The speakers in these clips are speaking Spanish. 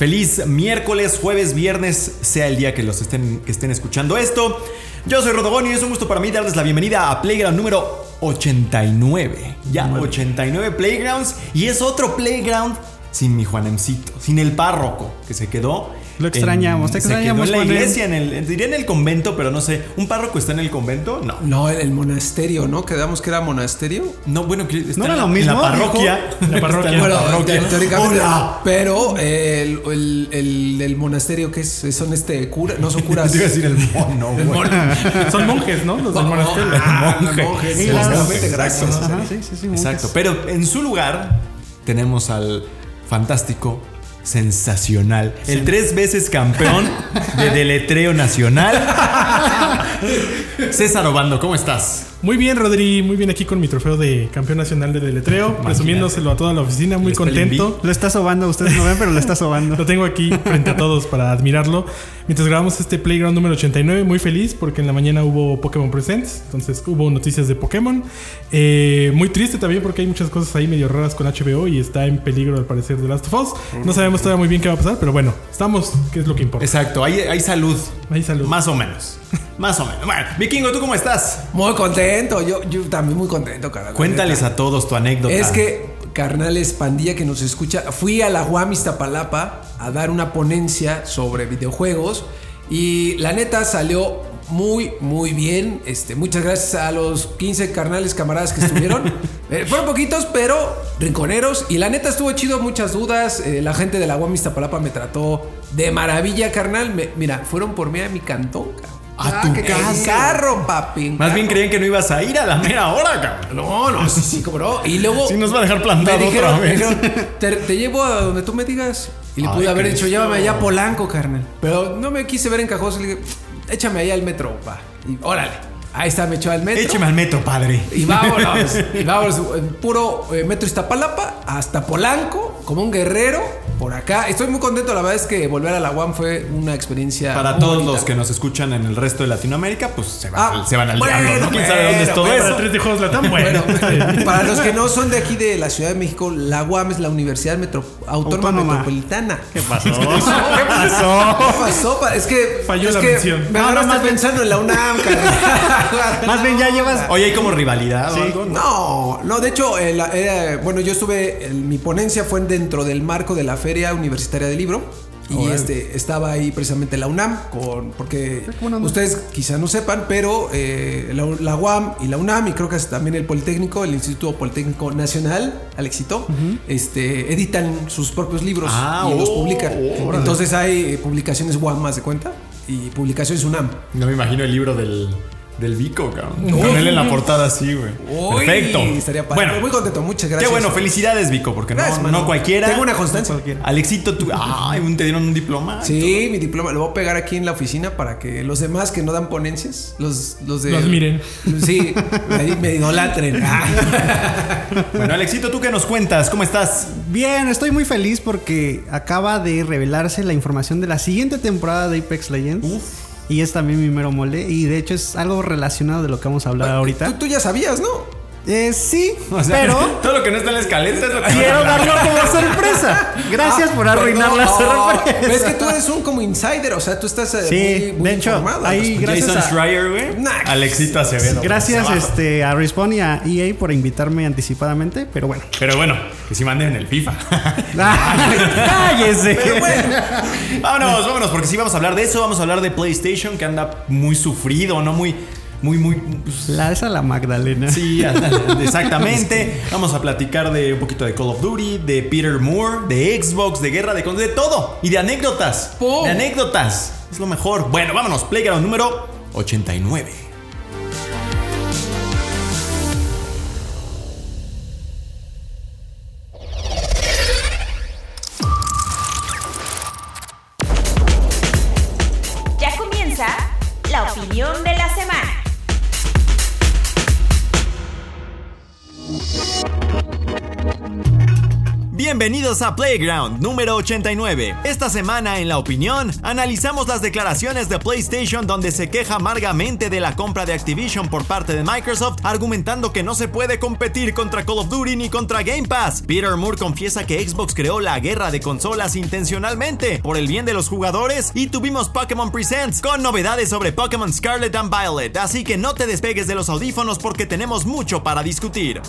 Feliz miércoles, jueves, viernes, sea el día que los estén, que estén escuchando esto. Yo soy Rodogón y es un gusto para mí darles la bienvenida a Playground número 89. Ya, 89 Playgrounds. Y es otro Playground sin mi Juanemcito, sin el párroco que se quedó lo extrañamos, te extrañamos. Se quedó en la iglesia, en el, diría en el convento, pero no sé. ¿Un párroco está en el convento? No. No, el monasterio, ¿no? Quedamos que era monasterio. No, bueno, está no era lo mismo. En la parroquia. la parroquia. Bueno, teóricamente. Hola. Pero el, el, el, monasterio, que es? Son este cura, no son curas. Te iba a decir el mono, Son monjes, ¿no? Los del monasterio. Ah, monjes. Sí, gracias. sí, sí, sí, Exacto. Pero en su lugar tenemos al fantástico sensacional. El tres veces campeón de deletreo nacional. César Obando, ¿cómo estás? Muy bien, Rodri, muy bien aquí con mi trofeo de campeón nacional de deletreo, presumiéndoselo a toda la oficina, muy contento. Lo está sobando, ustedes no ven, pero lo está sobando. lo tengo aquí frente a todos para admirarlo. Mientras grabamos este Playground número 89, muy feliz porque en la mañana hubo Pokémon Presents, entonces hubo noticias de Pokémon. Eh, muy triste también porque hay muchas cosas ahí medio raras con HBO y está en peligro al parecer de Last of Us. No sabemos todavía muy bien qué va a pasar, pero bueno, estamos, que es lo que importa. Exacto, hay, hay salud. Hay salud. Más o menos. Más o menos. Bueno, Vikingo, ¿tú cómo estás? Muy contento. Yo, yo también muy contento, carnal. Cuéntales a todos tu anécdota. Es que, carnales, pandilla que nos escucha, fui a la UAM Iztapalapa a dar una ponencia sobre videojuegos y la neta salió muy, muy bien. Este, muchas gracias a los 15 carnales camaradas que estuvieron. Eh, fueron poquitos, pero rinconeros. Y la neta estuvo chido, muchas dudas. Eh, la gente de la UAM Iztapalapa me trató de maravilla, carnal. mira, fueron por mí a mi cantón, A tu casa. carro, papi. Más bien creían que no ibas a ir a la mera hora, cabrón. No, no, sí, sí, como Y luego. Sí, nos va a dejar plantado otra vez. te, llevo a donde tú me digas. Y le pude haber dicho, llévame allá a Polanco, carnal. Pero no me quise ver en Cajoso. Le dije, échame allá al metro, pa. Y órale. Ahí está, me echó al metro. Écheme al metro, padre. Y vámonos. y vámonos. Puro eh, metro Iztapalapa hasta Polanco, como un guerrero por acá. Estoy muy contento, la verdad es que volver a la UAM fue una experiencia. Para todos los que nos escuchan en el resto de Latinoamérica, pues se van, ah, se van al diablo, ¿no? ¿Quién sabe dónde es todo eso? Para tres de juegos Latam, bueno. para los que no son de aquí de la Ciudad de México, la UAM es la Universidad Metro Autónoma, Metropolitana. ¿Qué pasó? ¿Qué pasó? ¿Qué pasó? Es que. Falló es la que mención. Me no, más pensando en la UNAM, Más bien ya llevas. Oye, hay como rivalidad ¿Sí? o algo. No, no, de hecho, eh, bueno, yo estuve. mi ponencia fue dentro del marco de la Feria Universitaria de libro. Y este estaba ahí precisamente la UNAM, con, porque ustedes quizá no sepan, pero eh, la, UAM y la UNAM, y creo que también el Politécnico, el Instituto Politécnico Nacional, Alexito, este, editan sus propios libros ah, y los oh, publican. Entonces hay publicaciones UAM más de cuenta y publicaciones UNAM. No me imagino el libro del del Vico, cabrón. Con él en la portada así, güey. Perfecto. Estaría Bueno, muy contento, muchas gracias. Qué bueno, felicidades, Vico, porque no, no cualquiera. Tengo una constancia. Alexito, tú. Ay, te dieron un diploma. Sí, mi diploma. Lo voy a pegar aquí en la oficina para que los demás que no dan ponencias, los, los de. Los miren. Sí, ahí me idolatren. bueno, Alexito, ¿tú qué nos cuentas? ¿Cómo estás? Bien, estoy muy feliz porque acaba de revelarse la información de la siguiente temporada de Apex Legends. Uf. Y es también mi mero mole. Y de hecho es algo relacionado de lo que vamos a hablar ahorita. Tú, ya sabías, ¿no? Eh, sí, pero. Todo lo que no está en la escaleta es lo que Quiero darlo como sorpresa. Gracias por arruinar la sorpresa. Es que tú eres un como insider, o sea, tú estás eh, sí, muy, de hecho, Ahí, gracias Jason Schreier, güey. Alexito Acevedo. Gracias este, a Respawn y a EA por invitarme anticipadamente, pero bueno. Pero bueno, que si manden el FIFA. ¡Cállese! Bueno. Vámonos, vámonos, porque si vamos a hablar de eso. Vamos a hablar de PlayStation, que anda muy sufrido, ¿no? Muy muy, muy. Pues, la esa la Magdalena. Sí, exactamente. Vamos a platicar de un poquito de Call of Duty, de Peter Moore, de Xbox, de guerra, de de todo. Y de anécdotas. De anécdotas. Es lo mejor. Bueno, vámonos. Playground número 89. Bienvenidos a Playground número 89. Esta semana en La Opinión analizamos las declaraciones de PlayStation donde se queja amargamente de la compra de Activision por parte de Microsoft, argumentando que no se puede competir contra Call of Duty ni contra Game Pass. Peter Moore confiesa que Xbox creó la guerra de consolas intencionalmente por el bien de los jugadores y tuvimos Pokémon Presents con novedades sobre Pokémon Scarlet and Violet, así que no te despegues de los audífonos porque tenemos mucho para discutir.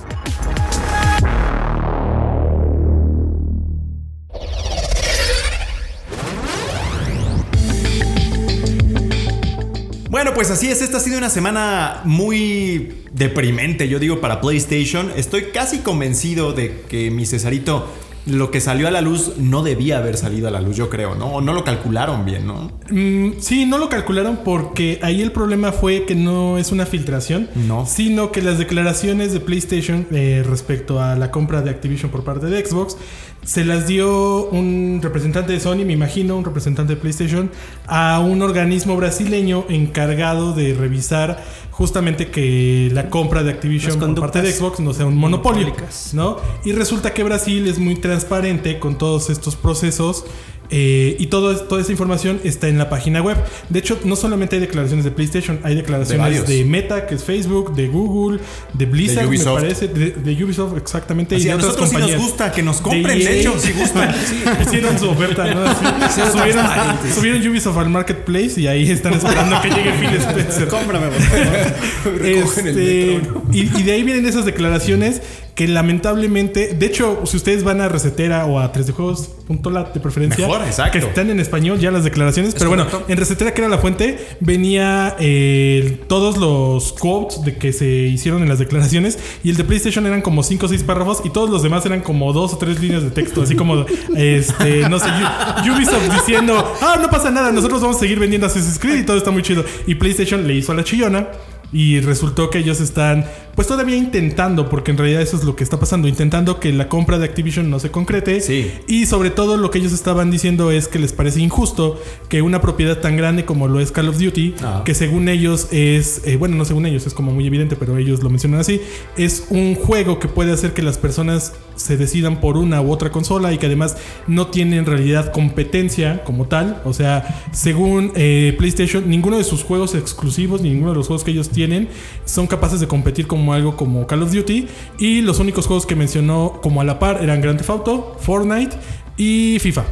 Bueno, pues así es, esta ha sido una semana muy deprimente, yo digo, para PlayStation. Estoy casi convencido de que mi Cesarito lo que salió a la luz no debía haber salido a la luz, yo creo, ¿no? O no lo calcularon bien, ¿no? Mm, sí, no lo calcularon porque ahí el problema fue que no es una filtración, no. sino que las declaraciones de PlayStation eh, respecto a la compra de Activision por parte de Xbox se las dio un representante de Sony, me imagino, un representante de PlayStation, a un organismo brasileño encargado de revisar justamente que la compra de Activision por parte de Xbox no sea un monopolio, ¿no? Y resulta que Brasil es muy transparente con todos estos procesos eh, y todo, toda esa información está en la página web. De hecho, no solamente hay declaraciones de PlayStation, hay declaraciones de, Meta, que es Facebook, de Google, de Blizzard, me parece, de, Ubisoft, exactamente. y de a nosotros sí nos gusta que nos compren, de, hecho, si gustan. sí, hicieron su oferta, ¿no? subieron, subieron, Ubisoft al Marketplace y ahí están esperando que llegue Phil Spencer. Cómprame, por este, y, y de ahí vienen esas declaraciones que lamentablemente, de hecho, si ustedes van a Recetera o a 3dejuegos.lat de preferencia, que están en español ya las declaraciones, pero bueno, en Recetera, que era la fuente, venía eh, todos los quotes de que se hicieron en las declaraciones y el de PlayStation eran como 5 o 6 párrafos y todos los demás eran como 2 o 3 líneas de texto, así como, este, no sé, Ubisoft diciendo, ah, no pasa nada, nosotros vamos a seguir vendiendo Assassin's Creed y todo está muy chido. Y PlayStation le hizo a la chillona y resultó que ellos están pues todavía intentando, porque en realidad eso es lo que está pasando, intentando que la compra de Activision no se concrete. Sí. Y sobre todo lo que ellos estaban diciendo es que les parece injusto que una propiedad tan grande como lo es Call of Duty, ah. que según ellos es, eh, bueno, no según ellos, es como muy evidente, pero ellos lo mencionan así, es un juego que puede hacer que las personas se decidan por una u otra consola y que además no tiene en realidad competencia como tal. O sea, según eh, PlayStation, ninguno de sus juegos exclusivos, ninguno de los juegos que ellos tienen son capaces de competir como algo como Call of Duty. Y los únicos juegos que mencionó como a la par eran Grand Theft Auto, Fortnite y FIFA.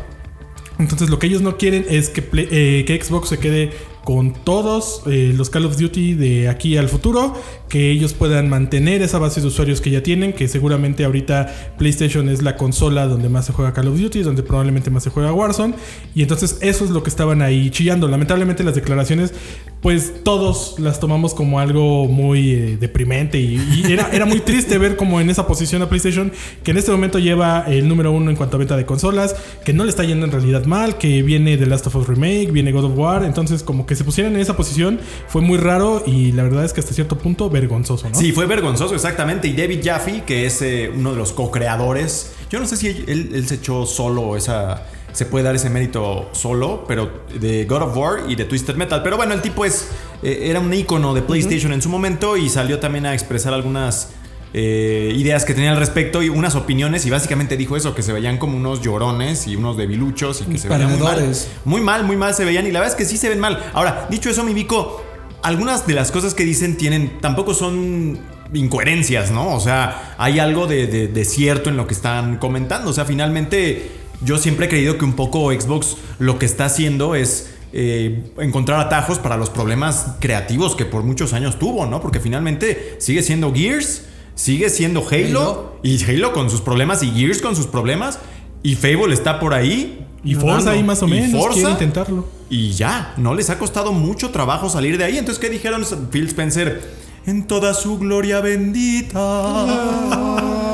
Entonces lo que ellos no quieren es que, eh, que Xbox se quede con todos eh, los Call of Duty de aquí al futuro, que ellos puedan mantener esa base de usuarios que ya tienen, que seguramente ahorita PlayStation es la consola donde más se juega Call of Duty, donde probablemente más se juega Warzone, y entonces eso es lo que estaban ahí chillando. Lamentablemente las declaraciones, pues todos las tomamos como algo muy eh, deprimente y, era, era, muy triste ver como en esa posición a PlayStation, que en este momento lleva el número uno en cuanto a venta de consolas, que no le está yendo en realidad mal, que viene The Last of Us Remake, viene God of War, entonces como que se pusieran en esa posición fue muy raro y la verdad es que hasta cierto punto vergonzoso, ¿no? Sí, fue vergonzoso, exactamente. Y David Jaffe, que es eh, uno de los co-creadores, yo no sé si él, se echó solo esa se puede dar ese mérito solo, pero de God of War y de Twisted Metal. Pero bueno, el tipo es eh, era un icono de PlayStation en su momento y salió también a expresar algunas eh, ideas que tenía al respecto y unas opiniones y básicamente dijo eso, que se veían como unos llorones y unos debiluchos y que se veían muy mal. Muy mal, muy mal se veían y la verdad es que sí se ven mal. Ahora, dicho eso, mi Vico, algunas de las cosas que dicen tienen, tampoco son incoherencias, ¿no? O sea, hay algo de, cierto en lo que están comentando. O sea, finalmente yo siempre he creído que un poco Xbox lo que está haciendo es... Eh, encontrar atajos para los problemas creativos que por muchos años tuvo, ¿no? Porque finalmente sigue siendo Gears, sigue siendo Halo, y Halo con sus problemas y Gears con sus problemas y Fable está por ahí y Forza ahí más o menos Forza, intentarlo. Y ya, no les ha costado mucho trabajo salir de ahí. Entonces, ¿qué dijeron Phil Spencer? En toda su gloria bendita.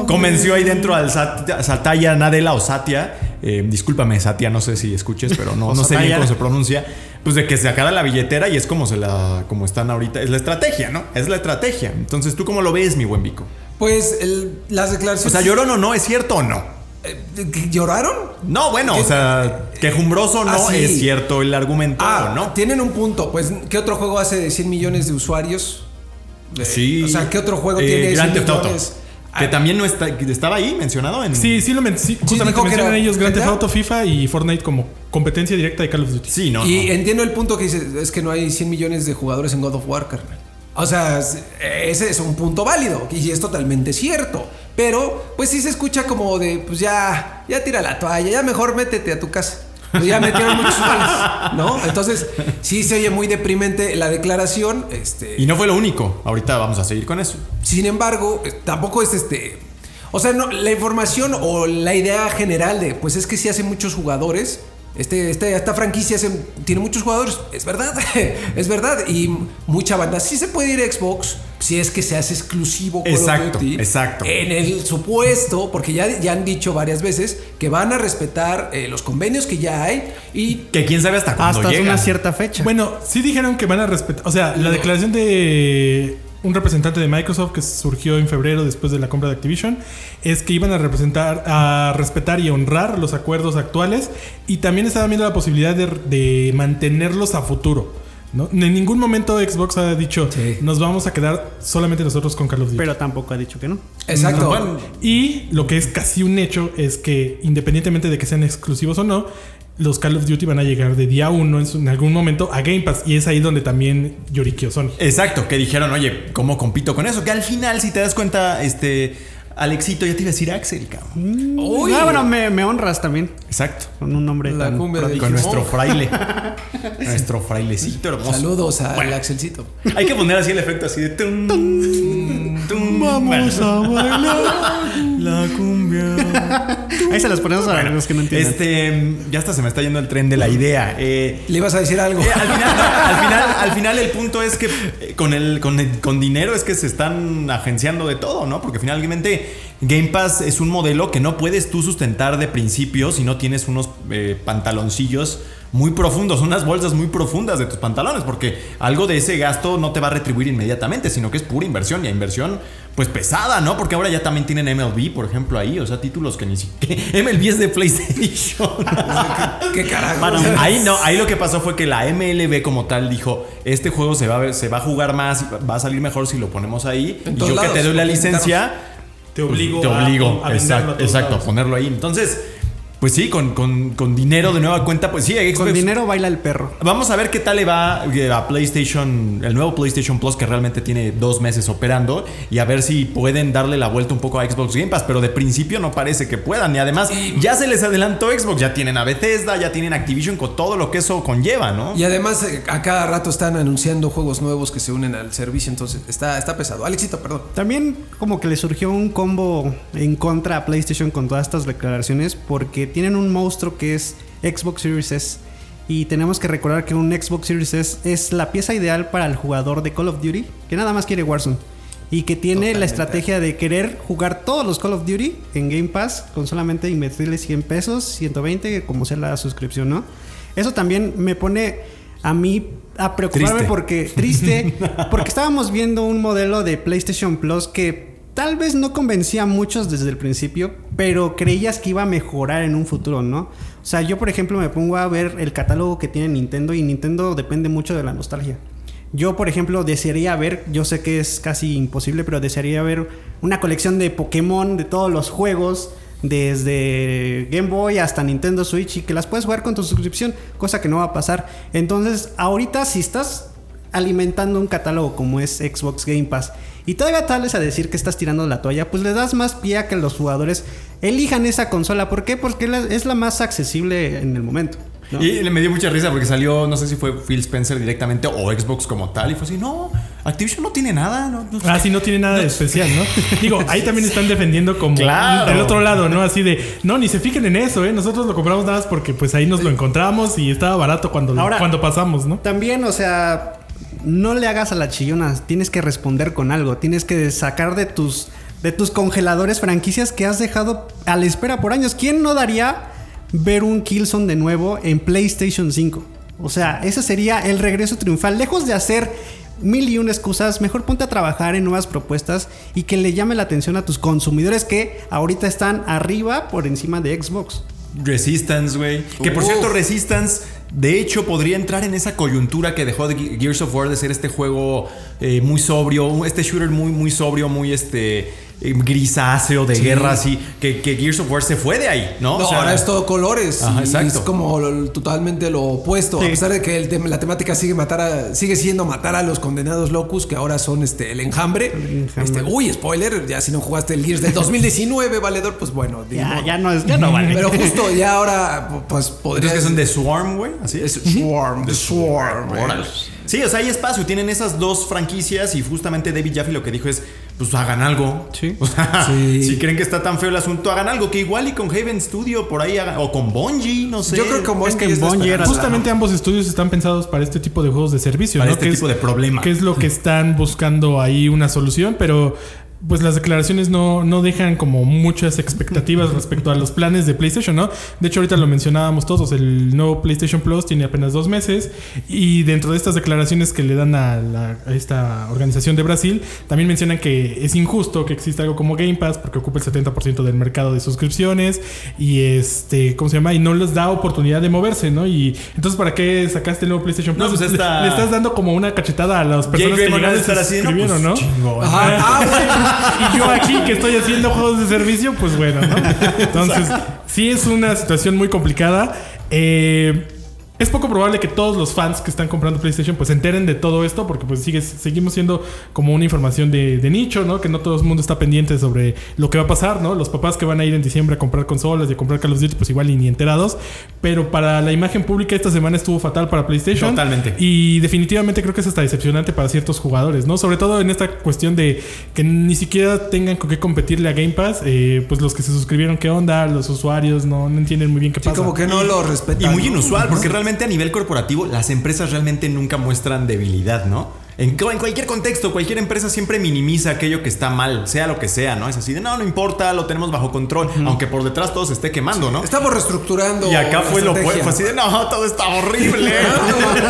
Convenció ahí dentro al Satya Nadella o Satya. Eh, discúlpame, Satya, no sé si escuches, pero no, no sé bien cómo se pronuncia pues de que se sacara la billetera y es como se la como están ahorita es la estrategia no es la estrategia entonces tú cómo lo ves mi buen Vico pues las declaraciones o sea llorón o no es cierto o no Eh, ¿Lloraron? No, bueno, o sea, quejumbroso no Ah, es cierto el argumento, Ah, ¿no? Tienen un punto. Pues, ¿qué otro juego hace de 100 millones de usuarios? Eh, Sí. O sea, ¿qué otro juego Eh, tiene Grand 100 Theft Auto. Que Ah, también no está, estaba ahí mencionado en. Sí, sí lo men sí, justamente que mencionan ellos Grand Theft. Auto, FIFA y Fortnite como competencia directa de Call of Duty. Sí, no. y no. entiendo el punto que dice, es que no hay 100 millones de jugadores en God of War, carnal. O sea, es- ese es un punto válido y es totalmente cierto. Pero, pues sí se escucha como de, pues ya, ya tira la toalla, ya mejor métete a tu casa. Pues ya metieron muchos goles, ¿no? Entonces, sí se oye muy deprimente la declaración. Este, Y no fue lo único. Ahorita vamos a seguir con eso. Sin embargo, eh, tampoco es este. O sea, no, la información o la idea general de, pues es que sí hace muchos jugadores. Este, este- esta franquicia tiene muchos jugadores, es verdad, es verdad. Y mucha banda. Sí se puede ir a Xbox si es que se hace exclusivo Call of Exacto, Duty. exacto. En el supuesto, porque ya, ya han dicho varias veces que van a respetar eh, los convenios que ya hay y Que quién sabe hasta cuándo Hasta una cierta fecha. Bueno, sí dijeron que van a respetar. O sea, la declaración de un representante de Microsoft que surgió en febrero después de la compra de Activision es que iban a representar, a respetar y honrar los acuerdos actuales y también estaban viendo la posibilidad de, de mantenerlos a futuro. ¿no? En ningún momento Xbox ha dicho Sí. nos vamos a quedar solamente nosotros con Call of Duty. pero tampoco ha dicho que no. Exacto. Bueno, Y lo que es casi un hecho es que independientemente de que sean exclusivos o no, los Call of Duty van a llegar de día uno en, algún momento a Game Pass. Y es ahí donde también lloriqueó. Exacto, que dijeron, oye, ¿cómo compito con eso? Que al final, si te das cuenta, este. Alexito, ya te iba a decir Axel, cabrón. Uy. No, bueno, me, me honras también Exacto. con un nombre La tan cumbia de-. Con nuestro fraile. nuestro frailecito hermoso. Saludos al Bueno, Axelcito. Hay que poner así el efecto así de. tum, tum, Vamos bueno. a bailar la cumbia. Ahí se las ponemos a los que no entienden. Este, ya hasta se me está yendo el tren de la idea. Eh, Le ibas a decir algo. Eh, al, final, al, final, al final el punto es que eh, con, el, con, el- con dinero es que se están agenciando de todo, ¿no? Porque finalmente Game Pass es un modelo que no puedes tú sustentar de principio si no tienes unos eh, pantaloncillos muy profundos, unas bolsas muy profundas de tus pantalones, porque algo de ese gasto no te va a retribuir inmediatamente, sino que es pura inversión y inversión pues pesada, ¿no? Porque ahora ya también tienen MLB, por ejemplo, ahí, o sea, títulos que ni siquiera... MLB es de PlayStation. ¿Qué carajo? Ahí no, ahí lo que pasó fue que la MLB como tal dijo, este juego se va a, ver- se va a jugar más, va a salir mejor si lo ponemos ahí. En y yo que te doy la licencia, Te obligo, te obligo, a, venderlo a exacto, a ponerlo ahí. Entonces, pues sí, con, con- con dinero de nueva cuenta, pues sí, Xbox- Con dinero baila el perro. Vamos a ver qué tal le va eh, a PlayStation, el nuevo PlayStation Plus que realmente tiene dos meses operando y a ver si pueden darle la vuelta un poco a Xbox Game Pass, pero de principio no parece que puedan y además ya se les adelantó Xbox, ya tienen a Bethesda, ya tienen Activision con todo lo que eso conlleva, ¿no? Y además eh, a cada rato están anunciando juegos nuevos que se unen al servicio, entonces está, está pesado. Alexito, perdón. También como que le surgió un combo en contra a PlayStation con todas estas declaraciones porque tienen un monstruo que es Xbox Series S. Y tenemos que recordar que un Xbox Series S es la pieza ideal para el jugador de Call of Duty que nada más quiere Warzone. Y que tiene la estrategia de querer jugar todos los Call of Duty en Game Pass con solamente invertirle 100 pesos, 120, como sea la suscripción, ¿no? Eso también me pone a mí a preocuparme Triste. porque triste, porque estábamos viendo un modelo de PlayStation Plus que tal vez no convencía a muchos desde el principio, pero creías que iba a mejorar en un futuro, ¿no? O sea, yo por ejemplo me pongo a ver el catálogo que tiene Nintendo y Nintendo depende mucho de la nostalgia. Yo, por ejemplo, desearía ver, yo sé que es casi imposible, pero desearía ver una colección de Pokémon de todos los juegos, desde Game Boy hasta Nintendo Switch, y que las puedes jugar con tu suscripción, cosa que no va a pasar. Entonces, ahorita si estás alimentando un catálogo como es Xbox Game Pass y todavía tal vez a decir que estás tirando la toalla, pues le das más pie a que los jugadores elijan esa consola. ¿Por qué? Porque es la más accesible en el momento. ¿no? Y le me dio mucha risa porque salió, no sé si fue Phil Spencer directamente o Xbox como tal, y fue así, no, Activision no tiene nada, no, no- Ah, sí, no tiene nada de especial, ¿no? Digo, ahí también están defendiendo como Claro. del otro lado, ¿no? Así de, no, ni se fijen en eso, ¿eh? Nosotros lo compramos nada más porque pues ahí nos lo encontramos y estaba barato cuando, lo- Ahora- cuando pasamos, ¿no? También, o sea, no le hagas a la chillona. Tienes que responder con algo. Tienes que sacar de tus, de tus congeladores franquicias que has dejado a la espera por años. ¿Quién no daría ver un Killzone de nuevo en PlayStation 5? O sea, ese sería el regreso triunfal. Lejos de hacer mil y una excusas, mejor ponte a trabajar en nuevas propuestas y que le llame la atención a tus consumidores que ahorita están arriba por encima de Xbox. Resistance, güey. Que por cierto, Resistance, de hecho, podría entrar en esa coyuntura que dejó de Gears of War de ser este juego eh, muy sobrio, este shooter muy, muy sobrio, muy este eh, grisáceo de guerra así, que, Gears of War se fue de ahí, ¿no? ahora es todo colores. Es como totalmente lo opuesto. A pesar de que la temática sigue matar a, sigue siendo matar a los condenados locus, que ahora son este el enjambre. Este, uy, spoiler, ya si no jugaste el Gears del 2019, valedor, pues bueno. Ya, ya no es, ya no vale. Pero justo ya ahora, pues podrías. que son de Swarm, güey? Así es. Swarm, de Swarm. Sí, o sea, hay espacio. Tienen esas dos franquicias y justamente David Jaffe lo que dijo es, pues hagan algo. Sí. O sea, si creen que está tan feo el asunto, hagan algo. Que igual y con Haven Studio por ahí hagan, o con Bungie, no sé. Yo creo que con Bungie, Justamente ambos estudios están pensados para este tipo de juegos de servicio. Para este tipo de problema. Que es lo que están buscando ahí una solución, pero pues las declaraciones no, no dejan como muchas expectativas respecto a los planes de PlayStation, ¿no? De hecho, ahorita lo mencionábamos todos, el nuevo PlayStation Plus tiene apenas dos meses y dentro de estas declaraciones que le dan a, esta organización de Brasil, también mencionan que es injusto que exista algo como Game Pass porque ocupa el 70% del mercado de suscripciones y este, ¿cómo se llama? Y no les da oportunidad de moverse, ¿no? Y entonces, ¿para qué sacaste el nuevo PlayStation Plus? No, pues le, estás dando como una cachetada a las personas que llegaron estar así, pues, ¿no? ah, y yo aquí que estoy haciendo juegos de servicio, pues bueno, ¿no? Entonces, sí es una situación muy complicada. Eh, es poco probable que todos los fans que están comprando PlayStation pues se enteren de todo esto porque pues sigue, seguimos siendo como una información de, nicho, ¿no? Que no todo el mundo está pendiente sobre lo que va a pasar, ¿no? Los papás que van a ir en diciembre a comprar consolas y a comprar Call of Duty pues igual ni, ni enterados. Pero para la imagen pública esta semana estuvo fatal para PlayStation. Totalmente. Y definitivamente creo que es hasta decepcionante para ciertos jugadores, ¿no? Sobre todo en esta cuestión de que ni siquiera tengan con qué competirle a Game Pass. Eh, pues los que se suscribieron, ¿qué onda? Los usuarios no, entienden muy bien qué pasa. como que no lo respetan. Y muy inusual porque realmente a nivel corporativo, las empresas realmente nunca muestran debilidad, ¿no? En, cualquier contexto, cualquier empresa siempre minimiza aquello que está mal, sea lo que sea, ¿no? Es así de, no, no importa, lo tenemos bajo control, aunque por detrás todo se esté quemando, ¿no? Estamos reestructurando. Y acá fue lo fue así de, no, todo está horrible.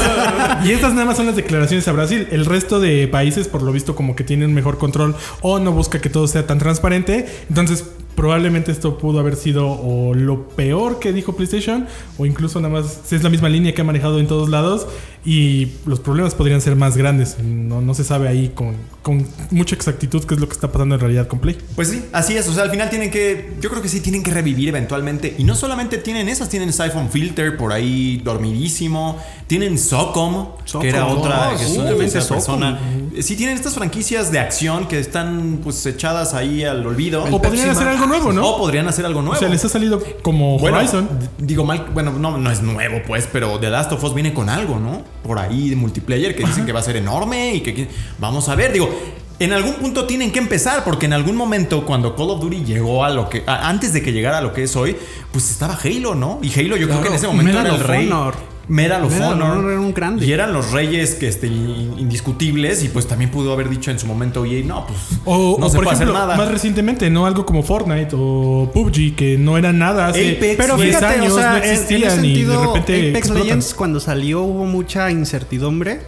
y estas nada más son las declaraciones a Brasil. El resto de países, por lo visto, como que tienen mejor control o no busca que todo sea tan transparente. Entonces, probablemente esto pudo haber sido o lo peor que dijo PlayStation o incluso nada más es la misma línea que ha manejado en todos lados y los problemas podrían ser más grandes. No, no se sabe ahí con, con, mucha exactitud qué es lo que está pasando en realidad con Play. Pues sí, así es. O sea, al final tienen que, yo creo que sí, tienen que revivir eventualmente. Y no solamente tienen esas, tienen Siphon Filter por ahí dormidísimo. Tienen Socom, que era otra, que es persona. Sí, tienen estas franquicias de acción que están pues echadas ahí al olvido. O podrían hacer algo nuevo, ¿no? O podrían hacer algo nuevo. O sea, les ha salido como Horizon. Digo mal, bueno, no, no es nuevo, pues, pero The Last of Us viene con algo, ¿no? por ahí de multiplayer que dicen que va a ser enorme y que vamos a ver, digo, en algún punto tienen que empezar, porque en algún momento cuando Call of Duty llegó a lo que, antes de que llegara a lo que es hoy, pues estaba Halo, ¿no? Y Halo yo creo que en ese momento era el rey. Medal of Honor. Era un grande. Y eran los reyes que este, indiscutibles. Y pues también pudo haber dicho en su momento, oye, no, pues o, no se puede hacer nada. Más recientemente, ¿no? Algo como Fortnite o PUBG, que no eran nada hace Apex, pero 10 años, no existían. y de repente. Apex Legends, cuando salió, hubo mucha incertidumbre.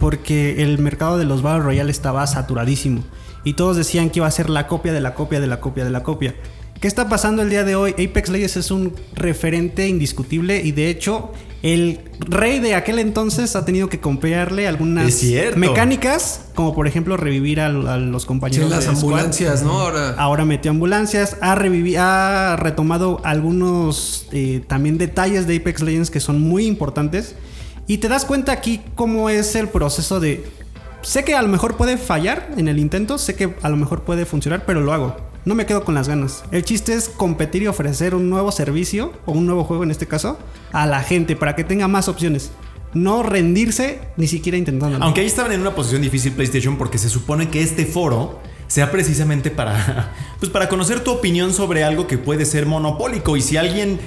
Porque el mercado de los Battle Royale estaba saturadísimo. Y todos decían que iba a ser la copia de la copia de la copia de la copia. ¿Qué está pasando el día de hoy? Apex Legends es un referente indiscutible y de hecho el rey de aquel entonces ha tenido que copiarle algunas mecánicas, como por ejemplo revivir a, los compañeros. Sí, las ambulancias, ¿no? Ahora. Ahora metió ambulancias, ha, ha retomado algunos eh, también detalles de Apex Legends que son muy importantes. Y te das cuenta aquí cómo es el proceso de... Sé que a lo mejor puede fallar en el intento, sé que a lo mejor puede funcionar, pero lo hago no me quedo con las ganas. El chiste es competir y ofrecer un nuevo servicio, o un nuevo juego en este caso, a la gente para que tenga más opciones. No rendirse ni siquiera intentando. Aunque ahí estaban en una posición difícil PlayStation porque se supone que este foro sea precisamente para, pues para conocer tu opinión sobre algo que puede ser monopólico. Y si alguien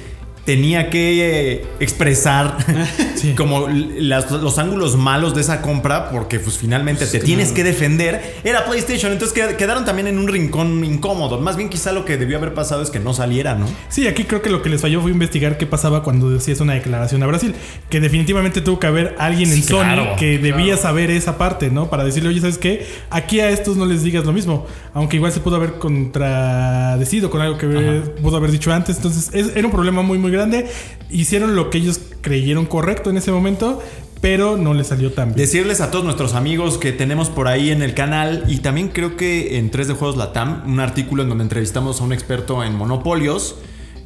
tenía que eh, expresar como los ángulos malos de esa compra, porque pues finalmente te tienes que defender, era PlayStation. Entonces quedaron también en un rincón incómodo. Más bien quizá lo que debió haber pasado es que no saliera, ¿no? Sí, aquí creo que lo que les falló fue investigar qué pasaba cuando decías una declaración a Brasil. Que definitivamente tuvo que haber alguien en Sony que debía saber esa parte, ¿no? Para decirle, oye, ¿sabes qué? Aquí a estos no les digas lo mismo. Aunque igual se pudo haber contradecido con algo que pudo haber dicho antes. Entonces, era un problema muy, muy grande. Hicieron lo que ellos creyeron correcto en ese momento, pero no les salió tan bien. Decirles a todos nuestros amigos que tenemos por ahí en el canal y también creo que en 3 de Juegos Latam, un artículo en donde entrevistamos a un experto en monopolios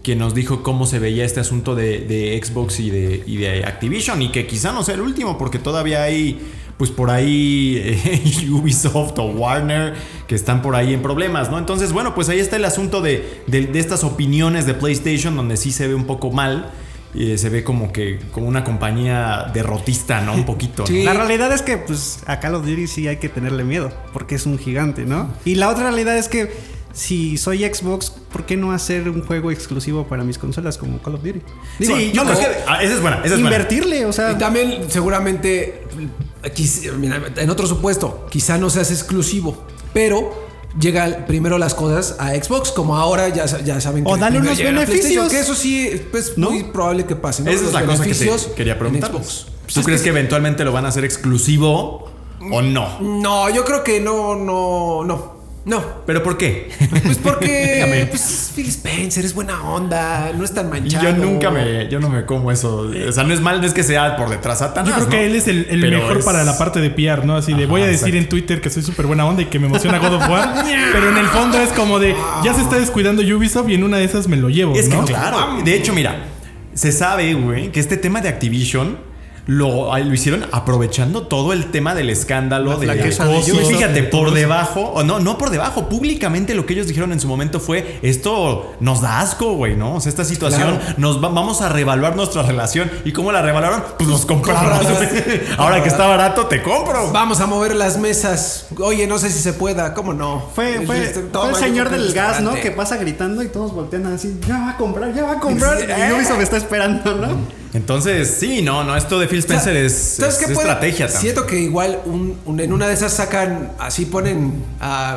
que nos dijo cómo se veía este asunto de, Xbox y de Activision y que quizá no sea el último porque todavía hay pues por ahí eh, Ubisoft o Warner que están por ahí en problemas, ¿no? Entonces, bueno, pues ahí está el asunto de, de estas opiniones de PlayStation donde sí se ve un poco mal. Y se ve como que como una compañía derrotista, ¿no? Un poquito. Sí. La realidad es que pues a Call of Duty sí hay que tenerle miedo, porque es un gigante, ¿no? Y la otra realidad es que si soy Xbox, ¿por qué no hacer un juego exclusivo para mis consolas como Call of Duty? sí, yo creo que ah, esa es buena, esa es Invertirle, o sea. Y también seguramente en otro supuesto, quizá no seas exclusivo, pero llega primero las cosas a Xbox, como ahora ya, ya saben que. O dale unos beneficios. Que eso sí, es pues, muy probable que pase. Esa es la cosa que quería preguntar. ¿Tú crees que, eventualmente lo van a hacer exclusivo o no? No, yo creo que no, no, no. No. ¿Pero por qué? Pues porque pues, Phil Spencer es buena onda, no es tan manchado. Yo nunca me, yo no me como eso. O sea, no es mal, no es que sea por detrás Satanás. Yo creo que él es el, mejor para la parte de PR, ¿no? Así de voy a decir en Twitter que soy súper buena onda y que me emociona God of War. pero en el fondo es como de ya se está descuidando Ubisoft y en una de esas me lo llevo. Es que claro. De hecho, mira, se sabe, güey, que este tema de Activision lo, lo, hicieron aprovechando todo el tema del escándalo de, de Fíjate, por debajo, o no, no por debajo, públicamente lo que ellos dijeron en su momento fue: esto nos da asco, güey, ¿no? O sea, esta situación, nos vamos a revaluar nuestra relación. ¿Y cómo la revaluaron? Pues nos compraron. Ahora que está barato, te compro. Vamos a mover las mesas. Oye, no sé si se pueda, ¿cómo no? Fue, fue, el señor del gas, ¿no? Que pasa gritando y todos voltean así: ya va a comprar, ya va a comprar. y Ubisoft me está esperando, ¿no? Entonces, sí, no, no, esto de Phil Spencer es, estrategia también. Siento que igual en una de esas sacan, así ponen,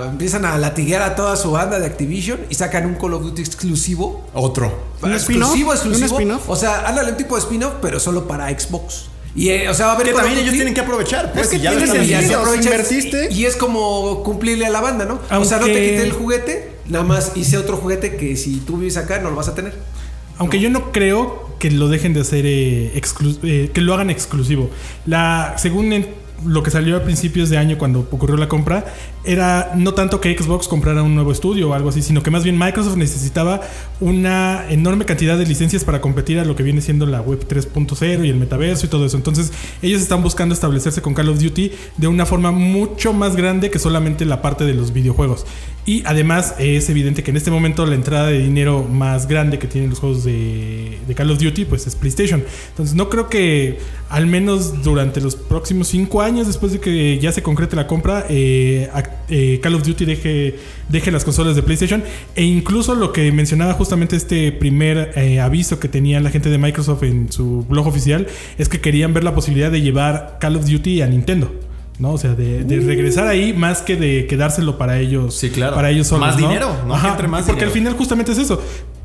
empiezan a latiguear a toda su banda de Activision y sacan un Call of Duty exclusivo. Otro. ¿Un exclusivo, exclusivo. ¿Un o sea, ándale un tipo de spin-off, pero solo para Xbox. Y, eh, o sea, va a haber que también ellos tienen que aprovechar. Pues, que ya invertiste. Y, es como cumplirle a la banda, ¿no? O sea, no te quité el juguete, nada más hice otro juguete que si tú vives acá no lo vas a tener. Aunque yo no creo que lo dejen de hacer eh, eh, que lo hagan exclusivo. La, según lo que salió a principios de año cuando ocurrió la compra era no tanto que Xbox comprara un nuevo estudio o algo así, sino que más bien Microsoft necesitaba una enorme cantidad de licencias para competir a lo que viene siendo la web 3.0 y el metaverso y todo eso. Entonces, ellos están buscando establecerse con Call of Duty de una forma mucho más grande que solamente la parte de los videojuegos. Y además es evidente que en este momento la entrada de dinero más grande que tienen los juegos de, Call of Duty pues es PlayStation. Entonces no creo que al menos durante los próximos cinco años después de que ya se concrete la compra, eh, eh, Call of Duty deje, deje las consolas de PlayStation. E incluso lo que mencionaba justamente este primer eh, aviso que tenía la gente de Microsoft en su blog oficial es que querían ver la posibilidad de llevar Call of Duty a Nintendo. ¿No? O sea, de, regresar ahí más que de quedárselo para ellos. Sí, claro. Para ellos solos. Más dinero, ¿no? más porque al final justamente es eso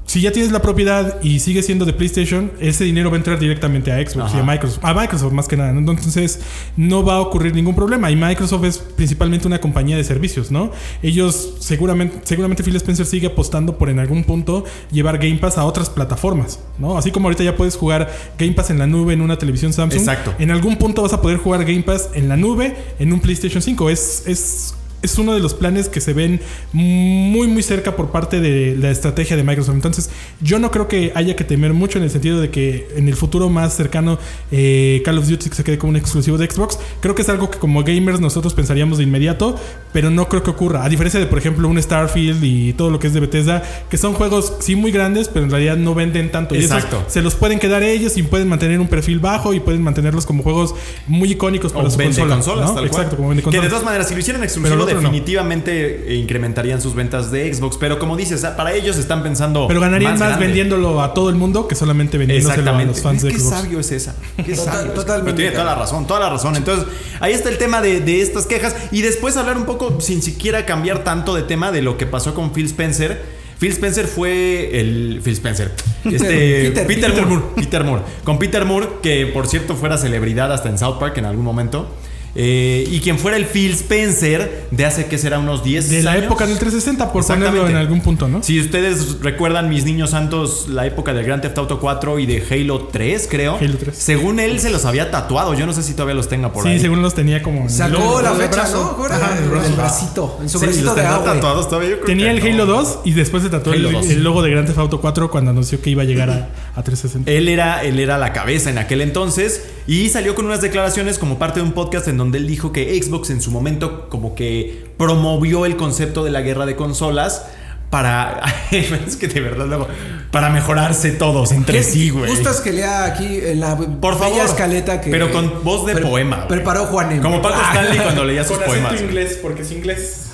si ya tienes la propiedad y sigue siendo de PlayStation, ese dinero va a entrar directamente a Xbox y a Microsoft. A Microsoft más que nada. Entonces no va a ocurrir ningún problema. Y Microsoft es principalmente una compañía de servicios, ¿no? Ellos seguramente, seguramente Phil Spencer sigue apostando por en algún punto llevar Game Pass a otras plataformas, ¿no? Así como ahorita ya puedes jugar Game Pass en la nube en una televisión Samsung. Exacto. En algún punto vas a poder jugar Game Pass en la nube en un PlayStation 5. Es, es es uno de los planes que se ven muy muy cerca por parte de la estrategia de Microsoft. Entonces yo no creo que haya que temer mucho en el sentido de que en el futuro más cercano eh, Call of Duty se quede como un exclusivo de Xbox. Creo que es algo que como gamers nosotros pensaríamos de inmediato, pero no creo que ocurra. A diferencia de por ejemplo un Starfield y todo lo que es de Bethesda, que son juegos sí muy grandes, pero en realidad no venden tanto. Exacto. se los pueden quedar ellos y pueden mantener un perfil bajo y pueden mantenerlos como juegos muy icónicos para su consola. consolas, Exacto, como vende consolas. Que de todas maneras, si lo hicieran exclusivo definitivamente incrementarían sus ventas de Xbox. Pero como dices, para ellos están pensando. Pero ganarían más, vendiéndolo a todo el mundo que solamente vendiéndoselo a los fans de Xbox. Qué sabio es esa. Qué sabio. Totalmente. Pero tiene toda la razón, toda la razón. Entonces, ahí está el tema de, de estas quejas. Y después hablar un poco, sin siquiera cambiar tanto de tema, de lo que pasó con Phil Spencer Phil Spencer fue el. Phil Spencer. Este, Peter, Moore, Peter Moore. Con Peter Moore, que por cierto fuera celebridad hasta en South Park en algún momento. Eh, y quien fuera el Phil Spencer de hace que será unos 10 De la época del 360, por ponerlo en algún punto, ¿no? Si ustedes recuerdan, mis niños santos, la época del Grand Theft Auto 4 y de Halo 3, creo. Halo 3. Según él se los había tatuado. Yo no sé si todavía los tenga por ahí. Sí, según los tenía como. Sacó la fecha, ¿no? en el bracito. En su bracito de agua. tatuados todavía. tenía el Halo 2 y después se tatuó el, logo de Grand Theft Auto 4 cuando anunció que iba a llegar a, a 360. Él era, él era la cabeza en aquel entonces y salió con unas declaraciones como parte de un podcast en donde él dijo que Xbox en su momento como que promovió el concepto de la guerra de consolas para. es que de verdad luego. Para mejorarse todos entre sí, güey. ¿Gustas que lea aquí en la Por favor, escaleta que. Pero con voz de poema. Preparó Juan Como Paco Stanley cuando leía sus poemas. inglés, porque es inglés.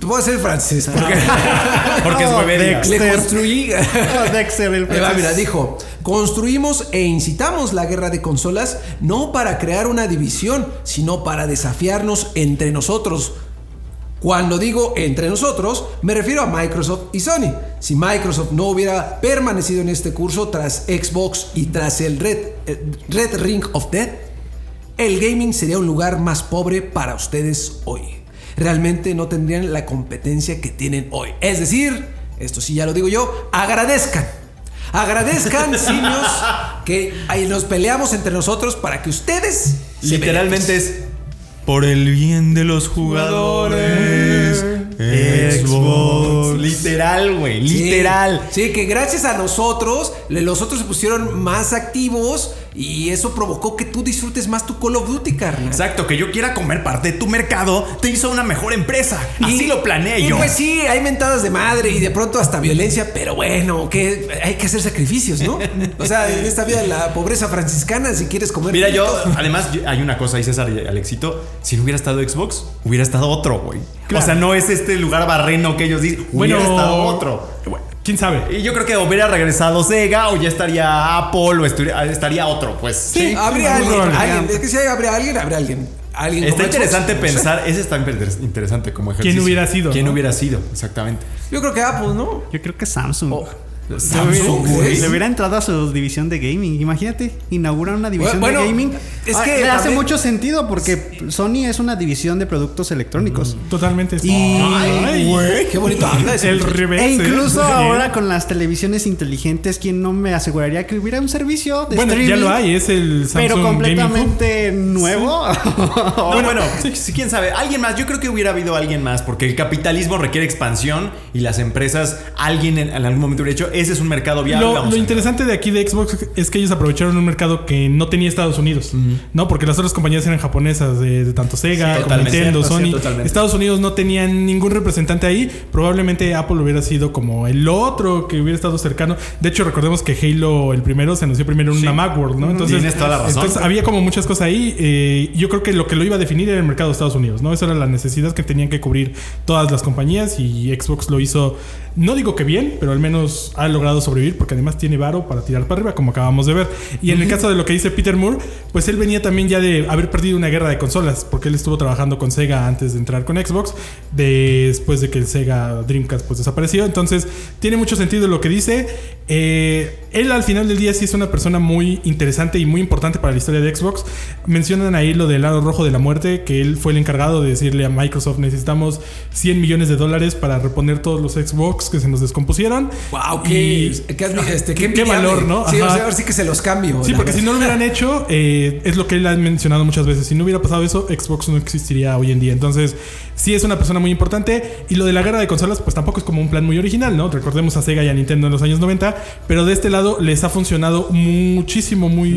Voy a ser francés. Porque, porque es muy Le construí. Dexter, el mira, dijo: Construimos e incitamos la guerra de consolas no para crear una división, sino para desafiarnos entre nosotros. Cuando digo entre nosotros, me refiero a Microsoft y Sony. Si Microsoft no hubiera permanecido en este curso tras Xbox y tras el Red, eh, Red Ring of Death, el gaming sería un lugar más pobre para ustedes hoy realmente no tendrían la competencia que tienen hoy. Es decir, esto sí ya lo digo yo, agradezcan. Agradezcan, simios, que ahí nos peleamos entre nosotros para que ustedes... Literalmente es por el bien de los jugadores. Xbox. Literal, güey. Literal. Sí, que gracias a nosotros, los otros se pusieron más activos y eso provocó que tú disfrutes más tu Call of Duty, carnal. Exacto, que yo quiera comer parte de tu mercado te hizo una mejor empresa. Así lo planeé y yo. Pues sí, hay mentadas de madre y de pronto hasta violencia, pero bueno, que hay que hacer sacrificios, ¿no? o sea, en esta vida la pobreza franciscana, si quieres comer. Mira, yo, además, hay una cosa ahí, César y Alexito. Si no hubiera estado Xbox, hubiera estado otro, güey. O sea, no es este lugar barreno que ellos dicen, hubiera estado otro. ¿Quién sabe? Y yo creo que hubiera regresado Sega o ya estaría Apple o estaría otro, pues. Sí, habría alguien, Es que si habría alguien, habría alguien. alguien está interesante pensar, ese está interesante como ejercicio. ¿Quién hubiera sido? ¿Quién hubiera sido? Exactamente. Yo creo que Apple, ¿no? Yo creo que Samsung. Oh. Samsung, Le hubiera entrado a su división de gaming. Imagínate, inaugurar una división de gaming. Es ah, que hace mucho sentido porque Sony es una división de productos electrónicos. Mm, totalmente. Y, Ay, güey, qué bonito El revés. E incluso ahora con las televisiones inteligentes, ¿quién no me aseguraría que hubiera un servicio de bueno, ya lo hay, es el Samsung Pero completamente nuevo. bueno, sí. quién sabe. Alguien más, yo creo que hubiera habido alguien más porque el capitalismo requiere expansión y las empresas, alguien en algún momento hubiera hecho ese es un mercado viable. Lo, interesante de aquí de Xbox es que ellos aprovecharon un mercado que no tenía Estados Unidos, ¿no? Porque las otras compañías eran japonesas, de, tanto Sega, Nintendo, Sony. Estados Unidos no tenían ningún representante ahí. Probablemente Apple hubiera sido como el otro que hubiera estado cercano. De hecho, recordemos que Halo, el primero, se anunció primero en una Macworld, ¿no? Entonces, entonces había como muchas cosas ahí. Eh, yo creo que lo que lo iba a definir era el mercado de Estados Unidos, ¿no? Esa era la necesidad que tenían que cubrir todas las compañías y Xbox lo hizo, no digo que bien, pero al menos ha logrado sobrevivir porque además tiene varo para tirar para arriba, como acabamos de ver. Y en el caso de lo que dice Peter Moore, pues él venía también ya de haber perdido una guerra de consolas, porque él estuvo trabajando con Sega antes de entrar con Xbox, después de que el Sega Dreamcast pues desapareció. Entonces, tiene mucho sentido lo que dice. Eh, él al final del día sí es una persona muy interesante y muy importante para la historia de Xbox. Mencionan ahí lo del lado rojo de la muerte, que él fue el encargado de decirle a Microsoft necesitamos 100 millones de dólares para reponer todos los Xbox que se nos descompusieron. ¡Wow! ¡Qué, este, qué, valor, ¿no? Sí, o sea, sí que se los cambio. Sí, porque si no lo hubieran hecho, eh, es lo que él ha mencionado muchas veces. Si no hubiera pasado eso, Xbox no existiría hoy en día. Entonces, sí es una persona muy importante. Y lo de la guerra de consolas, pues tampoco es como un plan muy original, ¿no? Recordemos a Sega y a Nintendo en los años 90, pero de este lado les ha funcionado muchísimo, muy,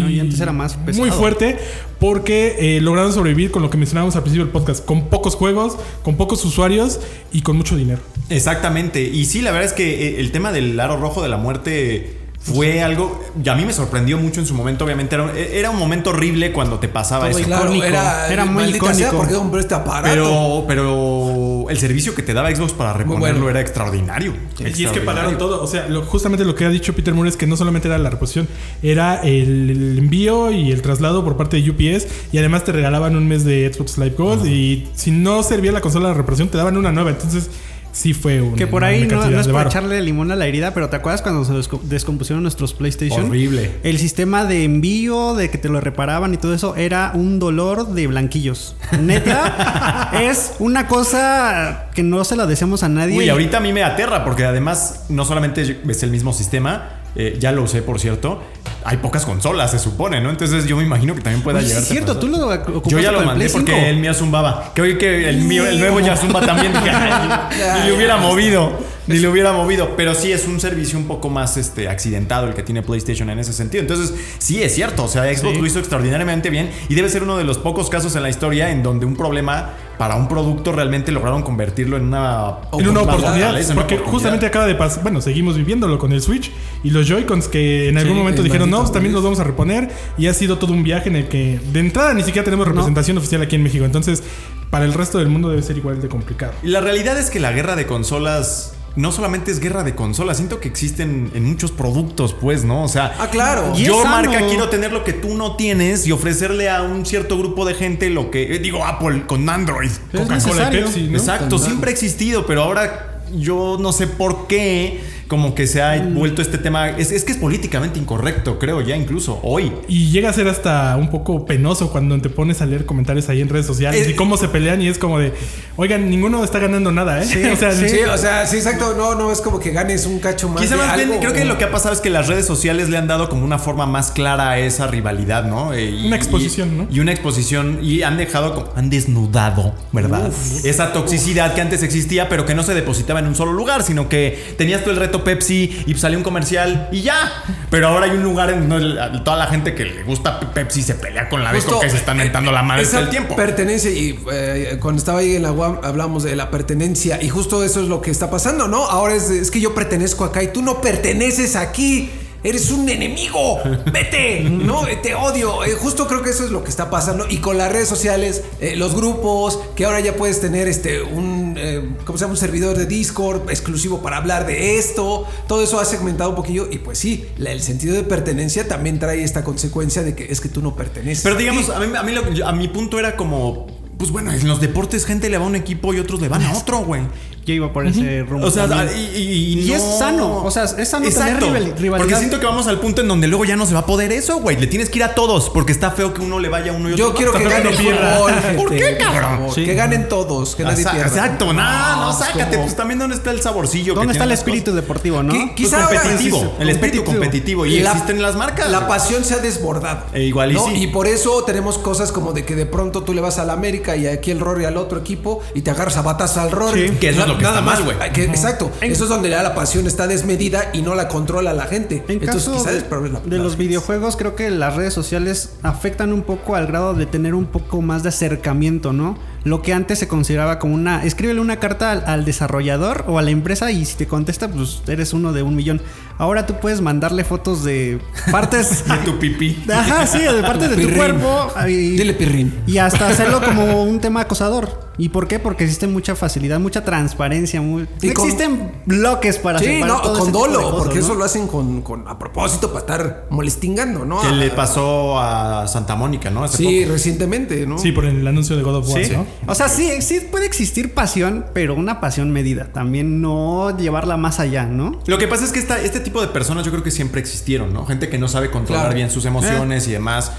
más muy fuerte, porque eh, lograron sobrevivir con lo que mencionábamos al principio del podcast, con pocos juegos, con pocos usuarios y con mucho dinero. Exactamente. Y sí, la verdad es que eh, el tema del aro rojo de la muerte fue algo. Y a mí me sorprendió mucho en su momento. Obviamente era, era un momento horrible cuando te pasaba eso. Claro, era, Era muy icónico. sea, porque hombre este aparato. Pero, pero el servicio que te daba Xbox para reponerlo bueno. era extraordinario. Y es que pagaron todo. O sea, lo- justamente lo que ha dicho Peter Moore es que no solamente era la reposición, era el, el envío y el traslado por parte de UPS. Y además te regalaban un mes de Xbox Live Gold. Y si no servía la consola de reposición, te daban una nueva. Entonces, sí fue un. Que por ahí no, no es por echarle limón a la herida, pero ¿te acuerdas cuando se desco- descompusieron nuestros PlayStation? Horrible. El sistema de envío, de que te lo reparaban y todo eso, era un dolor de blanquillos. Neta, es una cosa que no se lo deseamos a nadie. Uy, ahorita a mí me aterra porque además no solamente es el mismo sistema, eh, ya lo usé por cierto, hay pocas consolas se supone, ¿no? Entonces yo me imagino que también pueda Oye, llegar. es cierto, tú lo ocupaste Yo ya lo mandé porque 5. el mío zumbaba. Que oí que el mío, el nuevo ya zumba también. dije, "Ay, ni le hubiera movido. Ni le hubiera movido. Pero sí es un servicio un poco más este, accidentado el que tiene PlayStation en ese sentido. Entonces, sí es cierto. O sea, Xbox Sí. lo hizo extraordinariamente bien. Y debe ser uno de los pocos casos en la historia en donde un problema para un producto realmente lograron convertirlo en una En una oportunidad. Una Porque oportunidad. justamente acaba de pasar. Bueno, seguimos viviéndolo con el Switch y los Joy-Cons que en algún Sí, momento dijeron, no, pues también los vamos a reponer. Y ha sido todo un viaje en el que de entrada ni siquiera tenemos representación oficial aquí en México. Entonces, para el resto del mundo debe ser igual de complicado. Y la realidad es que la guerra de consolas no solamente es guerra de consolas, siento que existen en muchos productos, pues, ¿no? O sea, Ah, claro. Yo marca quiero tener lo que tú no tienes y ofrecerle a un cierto grupo de gente lo que eh, digo Apple con Android. Coca-Cola. Pepsi, ¿no? Exacto, siempre ha existido, pero ahora yo no sé por qué como que se ha Mm. vuelto este tema, es, es que es políticamente incorrecto, creo ya incluso hoy. Y llega a ser hasta un poco penoso cuando te pones a leer comentarios ahí en redes sociales y cómo se pelean y es como de, oigan, ninguno está ganando nada, ¿eh? o sea, Sí, o sea, sí, exacto. No, no es como que ganes un cacho más. Quizá de más bien, algo, creo que lo que ha pasado es que las redes sociales le han dado como una forma más clara a esa rivalidad, ¿no? Eh, y- Una exposición, y- ¿no? Y una exposición, y han dejado, como- han desnudado, ¿verdad? esa toxicidad que antes existía, pero que no se depositaba en un solo lugar, sino que tenías tú el reto Pepsi y salió un comercial y ya. Pero ahora hay un lugar en donde toda la gente que le gusta Pepsi se pelea con la Justo, que se están mentando la madre todo el tiempo. Pertenencia, y eh, cuando estaba ahí en la UAM hablamos de la pertenencia, y justo eso es lo que está pasando, ¿no? Ahora es, es que yo pertenezco acá y tú no perteneces aquí. Eres un enemigo, vete, no, te odio. Eh, justo creo que eso es lo que está pasando. Y con las redes sociales, eh, los grupos, que ahora ya puedes tener este un, eh, ¿cómo se llama? Un servidor de Discord exclusivo para hablar de esto. Todo eso ha segmentado un poquillo. Y pues sí, la- el sentido de pertenencia también trae esta consecuencia de que es que tú no perteneces. Pero digamos, a mí, a mí lo- yo- a mi punto era como, pues bueno, en los deportes gente le va a un equipo y otros le van a otro, güey. Yo iba por ese rumbo. O sea, y, y- y Y es no- sano, o sea, es sano tener Exacto, rival- rivalidad. Porque siento que vamos al punto en donde luego ya no se va a poder eso, güey. Le tienes que ir a todos, porque está feo que uno le vaya a uno y otro. Yo quiero que Está feo gane que el no pierda. fútbol, ¿Por qué, cabrón? Sí. Que ganen todos, que nadie pierda. Exacto, no, no, es sácate. como- Pues también dónde está el saborcillo. que ¿Dónde está el espíritu deportivo, no? ¿Qué- Pues Quizá ahora- competitivo, sí, sí, el espíritu competitivo. Y La- existen las marcas. La pasión se ha desbordado. Eh, igual y ¿no? sí. Y por eso tenemos cosas como de que de pronto tú le vas a la América y aquí el Rory al otro equipo y te agarras a batas al Rory. Sí, que eso es lo que Nada está más, mal, güey. que- Exacto. Eso es donde ya la pasión está desmedida y no la controla la gente. En Entonces, caso quizás de, el problema- de los videojuegos, creo que las redes sociales afectan un poco al grado de tener un poco más de acercamiento, ¿no? Lo que antes se consideraba como una... Escríbele una carta al, al desarrollador o a la empresa y si te contesta, pues eres uno de un millón. Ahora tú puedes mandarle fotos de partes... De tu pipí. Ajá, sí, de partes de tu Pirrín. cuerpo. Y, Dile pirrín. y hasta hacerlo como un tema acosador. ¿Y por qué? Porque existe mucha facilidad, mucha transparencia. Muy... Y con- existen bloques para Sí, no, todo con dolo, cosas, porque ¿no? eso lo hacen con, con- a propósito para estar molestingando, ¿no? Que A- le pasó a Santa Mónica, ¿no? Hace Sí, poco. recientemente, ¿no? Sí, por el anuncio de God of War, Sí. ¿no? O sea, sí, sí puede existir pasión, pero una pasión medida. También no llevarla más allá, ¿no? Lo que pasa es que esta- este tipo de personas yo creo que siempre existieron, ¿no? Gente que no sabe controlar Claro. bien sus emociones y demás.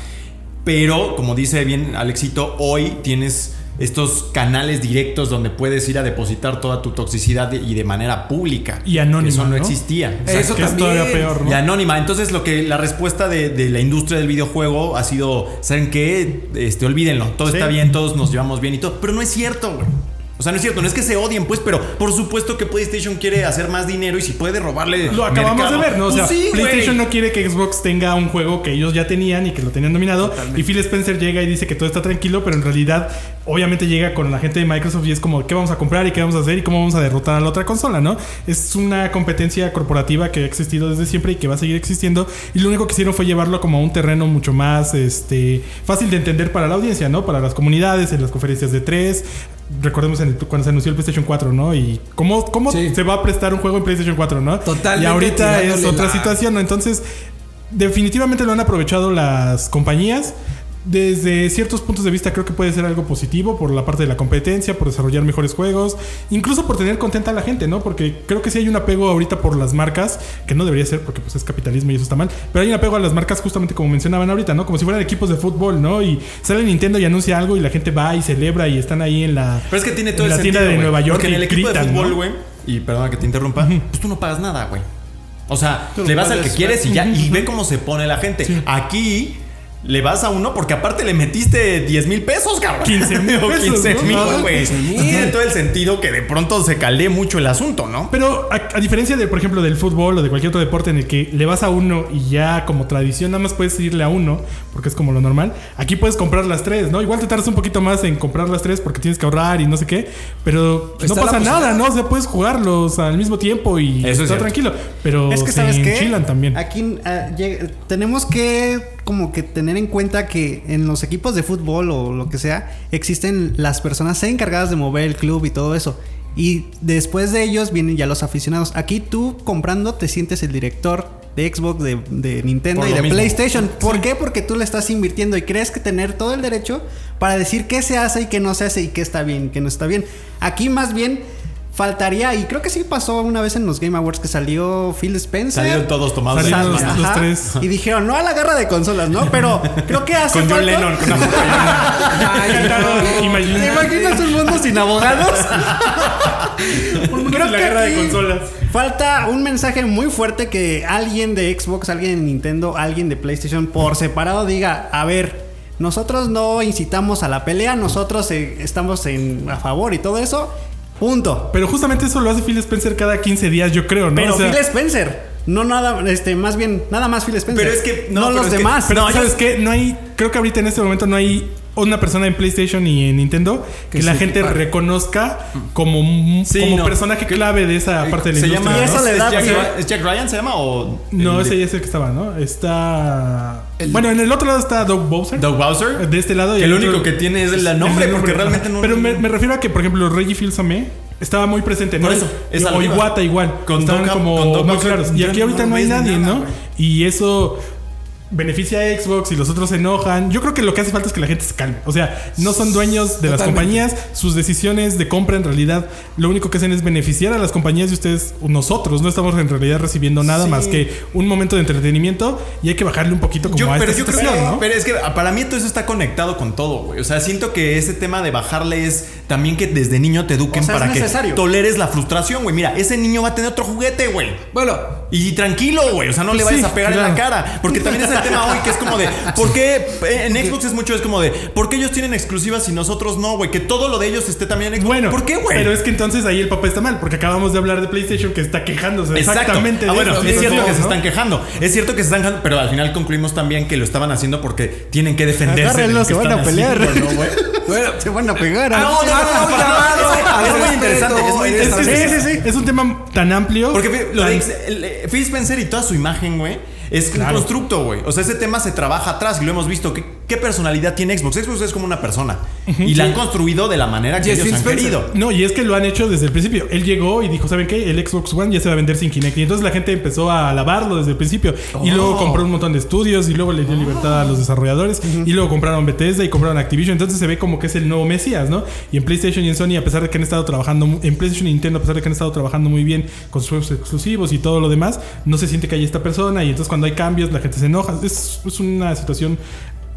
Pero, como dice bien Alexito, hoy tienes estos canales directos donde puedes ir a depositar toda tu toxicidad y de manera pública. Y anónima, Eso no, ¿no? existía. Eso que es también. todavía peor, ¿no? Y anónima. Entonces, lo que la respuesta de, de la industria del videojuego ha sido: ¿saben qué? Este, olvídenlo. Todo Sí. está bien, todos nos llevamos bien y todo. Pero no es cierto, güey. O sea, no es cierto, no es que se odien, pues, pero por supuesto que PlayStation quiere hacer más dinero y si puede robarle. Lo acabamos mercado. de ver, ¿no? O sea, Pues sí, PlayStation no quiere que Xbox tenga un juego que ellos ya tenían y que lo tenían dominado. Y Phil Spencer llega y dice que todo está tranquilo, pero en realidad, obviamente llega con la gente de Microsoft y es como, ¿qué vamos a comprar y qué vamos a hacer y cómo vamos a derrotar a la otra consola, ¿no? Es una competencia corporativa que ha existido desde siempre y que va a seguir existiendo. Y lo único que hicieron fue llevarlo como a un terreno mucho más este, fácil de entender para la audiencia, ¿no? Para las comunidades, en las conferencias de tres. Recordemos en el- cuando se anunció el PlayStation 4, ¿no? Y cómo, cómo Sí. se va a prestar un juego en PlayStation 4, ¿no? Totalmente Y ahorita es otra la- situación, ¿no? Entonces, definitivamente lo han aprovechado las compañías. Desde ciertos puntos de vista creo que puede ser algo positivo por la parte de la competencia, por desarrollar mejores juegos, incluso por tener contenta a la gente, ¿no? Porque creo que sí hay un apego ahorita por las marcas, que no debería ser porque pues es capitalismo y eso está mal, pero hay un apego a las marcas justamente como mencionaban ahorita, ¿no? Como si fueran equipos de fútbol, ¿no? Y sale Nintendo y anuncia algo y la gente va y celebra y están ahí en la, Pero es que tiene todo en el la sentido. tienda de. Nueva York Porque en y el equipo de fútbol, ¿no? güey. Y perdona que te interrumpa. Pues tú no pagas nada, güey. O sea, le vas al que quieres y ya. Y ve cómo se pone la gente. Sí. Aquí. Le vas a uno porque aparte le metiste 10 mil pesos, cabrón. 15,000 O pesos, 15 ¿no? mil, güey. 15,000. Tiene todo el sentido que de pronto se calde mucho el asunto, ¿no? Pero a, a diferencia de, por ejemplo, del fútbol o de cualquier otro deporte en el que le vas a uno y ya como tradición nada más puedes irle a uno, porque es como lo normal, aquí puedes comprar las tres, ¿no? Igual te tardas un poquito más en comprar las tres porque tienes que ahorrar y no sé qué, pero pues, no pasa nada. ¿no? O sea, puedes jugarlos al mismo tiempo y Eso es está tranquilo, pero Es que se sabes qué? enchilan también. Aquí ah, tenemos que como que tener en cuenta que en los equipos de fútbol o lo que sea existen las personas encargadas de mover el club y todo eso. Y después de ellos vienen ya los aficionados. Aquí tú comprando te sientes el director de Xbox, de, de Nintendo Por y de mismo. PlayStation. ¿Por qué? Porque tú le estás invirtiendo y crees que tener todo el derecho para decir qué se hace y qué no se hace y qué está bien y qué no está bien. Aquí más bien faltaría, y creo que sí pasó una vez en los Game Awards que salió Phil Spencer. Salieron todos tomados de los- tres. Y dijeron, no a la guerra de consolas, ¿no? Pero creo que hace Con John falta- Lennon, con una foto Ay, no. Imagina- ¿Te imaginas un mundo sin abogados? Creo la que guerra de consolas. Falta un mensaje muy fuerte que alguien de Xbox, alguien de Nintendo, alguien de PlayStation por separado diga, a ver, nosotros no incitamos a la pelea, nosotros eh, estamos en, a favor y todo eso. Punto. Pero justamente eso lo hace Phil Spencer cada 15 días, yo creo, ¿no? Pero O sea, Phil Spencer, no nada, este, más bien, nada más Phil Spencer. Pero es que- no, no, los que- demás. Pero No, ¿sabes qué? No hay. Creo que ahorita en este momento no hay una persona en PlayStation y en Nintendo que, Que la gente reconozca como, un- Sí, como no. personaje clave de esa parte de la se industria. llama. ¿no? le ¿es, Jack, pie- ¿Es Jack Ryan se llama o.? No, el- ese ya es el que estaba, ¿no? Está. El- Bueno, en el otro lado está Doug Bowser. Doug Bowser. De este lado. y Que el otro- único que tiene es el nombre, porque realmente no- Pero me, me refiero a que, por ejemplo, Reggie Fils-Aimé estaba muy presente, ¿no? Por eso, es o. Iwata igual. Con estaban Doug- como con Doug muy Bowser, claros. Y aquí ahorita no hay nadie, nada, ¿no? Y eso beneficia a Xbox y los otros se enojan. Yo creo que lo que hace falta es que la gente se calme. O sea, no son dueños de las compañías. Sus decisiones de compra en realidad lo único que hacen es beneficiar a las compañías y ustedes, nosotros, no estamos en realidad recibiendo nada Sí. más que un momento de entretenimiento y hay que bajarle un poquito como Yo, a pero esta yo creo situación, que, ¿no? pero es que para mí todo eso está conectado con todo, güey. O sea, siento que ese tema de bajarle es también que desde niño te eduquen O sea, es para que toleres la frustración, güey. Mira, ese niño va a tener otro juguete, güey. Bueno, Y tranquilo, güey. O sea, no le Pues vayas sí, a pegar en la cara. Porque también es el tema hoy que es como de. ¿Por qué en Xbox es mucho? Es como de. ¿Por qué ellos tienen exclusivas y nosotros no, güey? Que todo lo de ellos esté también en Xbox. Bueno, ¿por qué, güey? Pero es que entonces ahí el papá está mal, porque acabamos de hablar de PlayStation que está quejándose Exacto. exactamente Ah, de bueno, eso. es cierto que se están quejando. Es cierto que se están quejando, pero al final concluimos también que lo estaban haciendo porque tienen que defenderse. de lo Agárrenlos, que se van a pelear. haciendo, ¿no, güey? bueno, Se van a pegar. Ah, no, no, no, no. Es muy interesante, es muy Es, interesante. es- es- es un tema tan amplio. Porque lo de eh, Phil Spencer y toda su imagen, güey, es Claro. un constructo, güey. O sea, ese tema se trabaja atrás y lo hemos visto. ¿Qué, qué personalidad tiene Xbox? Xbox es como una persona. Y la han construido de la manera que Y es ellos han querido. No, y es que lo han hecho desde el principio. Él llegó y dijo, ¿saben qué? El Xbox One ya se va a vender sin Kinect. Y entonces la gente empezó a alabarlo desde el principio. Y luego compró un montón de estudios y luego le dio libertad a los desarrolladores. Y luego compraron Bethesda y compraron Activision. Entonces se ve como que es el nuevo Mesías, ¿no? Y en PlayStation y en Sony, a pesar de que han estado trabajando, en PlayStation y Nintendo, a pesar de que han estado trabajando muy bien con sus juegos exclusivos y todo lo demás, no se siente que hay esta persona. Y entonces cuando hay cambios, la gente se enoja. Es, es una situación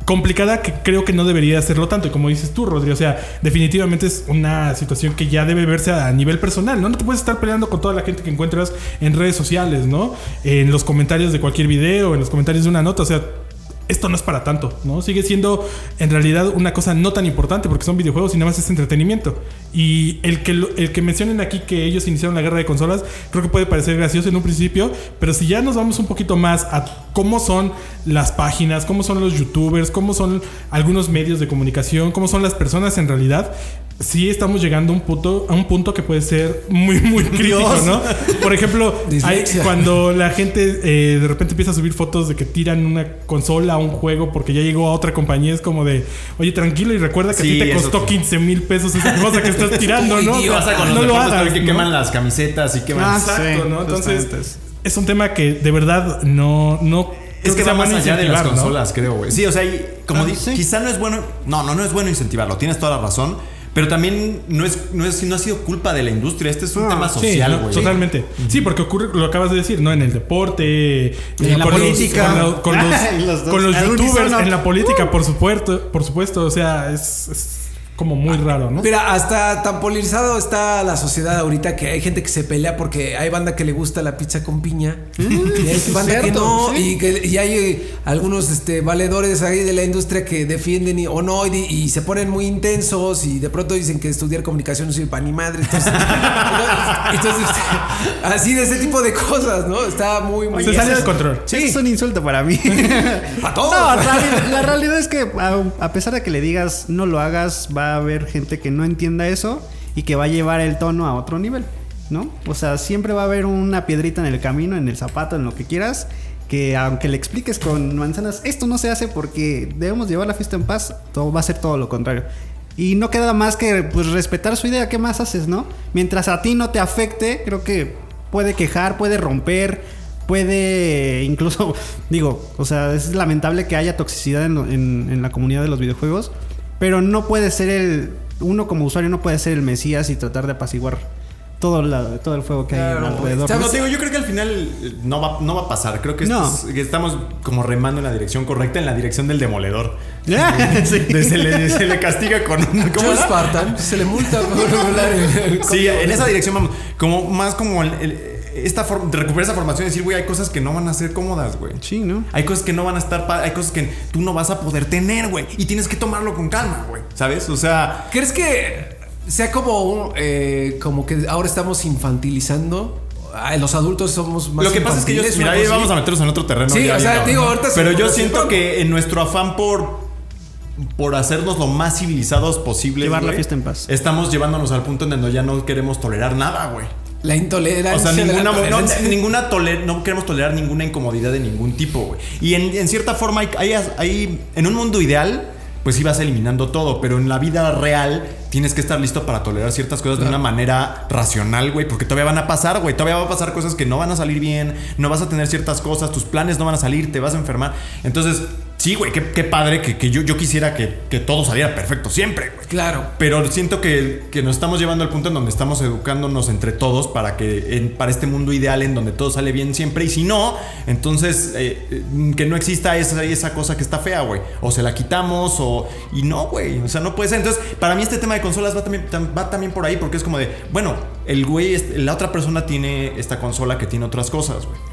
complicada que creo que no debería hacerlo tanto. Y como dices tú, Rodri, o sea, definitivamente es una situación que ya debe verse a nivel personal, ¿no? No te puedes estar peleando con toda la gente que encuentras en redes sociales, ¿no? En los comentarios de cualquier video, en los comentarios de una nota, o sea. Esto no es para tanto, ¿no? Sigue siendo en realidad una cosa no tan importante porque son videojuegos y nada más es entretenimiento. Y el que, el que mencionen aquí que ellos iniciaron la guerra de consolas, creo que puede parecer gracioso en un principio, pero si ya nos vamos un poquito más a cómo son las páginas, cómo son los youtubers, cómo son algunos medios de comunicación, cómo son las personas en realidad, sí estamos llegando a un punto, a un punto que puede ser muy, muy crítico, ¿no? Por ejemplo, cuando la gente eh, de repente empieza a subir fotos de que tiran una consola, un juego, porque ya llegó a otra compañía, es como de, oye, tranquilo y recuerda que a ti te costó 15 mil pesos esa cosa que estás tirando, ¿no? no lo hagas. Que queman las camisetas y queman. Ah, exacto, ¿no? Entonces, es un tema que de verdad no, no es que va más allá de las consolas, creo, güey. Sí, o sea, como ah, quizá no es bueno. No, no, no es bueno incentivarlo. Tienes toda la razón. Pero también no es, no es, no ha sido culpa de la industria. Este es un tema social, güey. totalmente. Sí, porque ocurre, lo acabas de decir, ¿no? En el deporte, en la política, con, los, con los youtubers, en la política, por supuesto, por supuesto. O sea, es como muy raro, ¿no? Mira, hasta tan polarizado está la sociedad ahorita que hay gente que se pelea porque hay banda que le gusta la pizza con piña. Mm, y hay banda que no. Y, que, y, hay eh, algunos este, valedores ahí de la industria que defienden y, o no y, se ponen muy intensos y de pronto dicen que estudiar comunicación no sirve para ni madre. Entonces, entonces así de ese tipo de cosas, ¿no? Está muy, muy... Se sale de control. Sí. es un insulto para mí. para todos. No, la, realidad es que a, pesar de que le digas no lo hagas, va a haber gente que no entienda eso y que va a llevar el tono a otro nivel, ¿no? O sea, siempre va a haber una piedrita en el camino, en el zapato, en lo que quieras, que aunque le expliques con manzanas, esto no se hace porque debemos llevar la fiesta en paz, todo va a ser todo lo contrario. Y no queda más que pues respetar su idea, ¿qué más haces, no? Mientras a ti no te afecte, creo que puede quejar, puede romper, puede incluso, digo, o sea, es lamentable que haya toxicidad en, en la comunidad de los videojuegos, pero no puede ser el. Uno como usuario no puede ser el Mesías y tratar de apaciguar todo, todo el fuego que hay alrededor. No, digo, yo creo que al final eh, no va, no va a pasar. Creo que, estamos como remando en la dirección correcta, en la dirección del demoledor. se, le, castiga con un. ¿Cómo Spartan? Se le multa por Sí, en esa dirección vamos. Como más como el esta recuperar esa formación y decir, güey, hay cosas que no van a ser cómodas, güey. Sí, ¿no? Hay cosas que no van a estar, hay cosas que tú no vas a poder tener, güey. Y tienes que tomarlo con calma, güey. ¿Sabes? O sea... ¿Crees que sea como un, eh, como que ahora estamos infantilizando? los adultos somos más Lo que pasa es que yo, mira, ahí vamos a meternos en otro terreno. Sí, o sea, digo, ahorita Pero yo siento que en nuestro afán por por hacernos lo más civilizados posible. Llevar la fiesta en paz. Estamos llevándonos al punto en donde ya no queremos tolerar nada, güey. La intolerancia. O sea, ninguna, no, ninguna no queremos tolerar ninguna incomodidad de ningún tipo, güey. Y en, cierta forma, hay, hay, en un mundo ideal, pues ibas eliminando todo, pero en la vida real tienes que estar listo para tolerar ciertas cosas de una manera racional, güey, porque todavía van a pasar, güey, todavía va a pasar cosas que no van a salir bien, no vas a tener ciertas cosas, tus planes no van a salir, te vas a enfermar. Entonces, Sí, güey, qué, padre que, yo, yo quisiera que, todo saliera perfecto siempre, güey. Claro. Pero siento que, nos estamos llevando al punto en donde estamos educándonos entre todos para que para este mundo ideal en donde todo sale bien siempre. Y si no, entonces eh, que no exista esa, esa cosa que está fea, güey. O se la quitamos o... Y no, güey. O sea, no puede ser. Entonces, para mí este tema de consolas va también, va también por ahí porque es como de, bueno, el güey, la otra persona tiene esta consola que tiene otras cosas, güey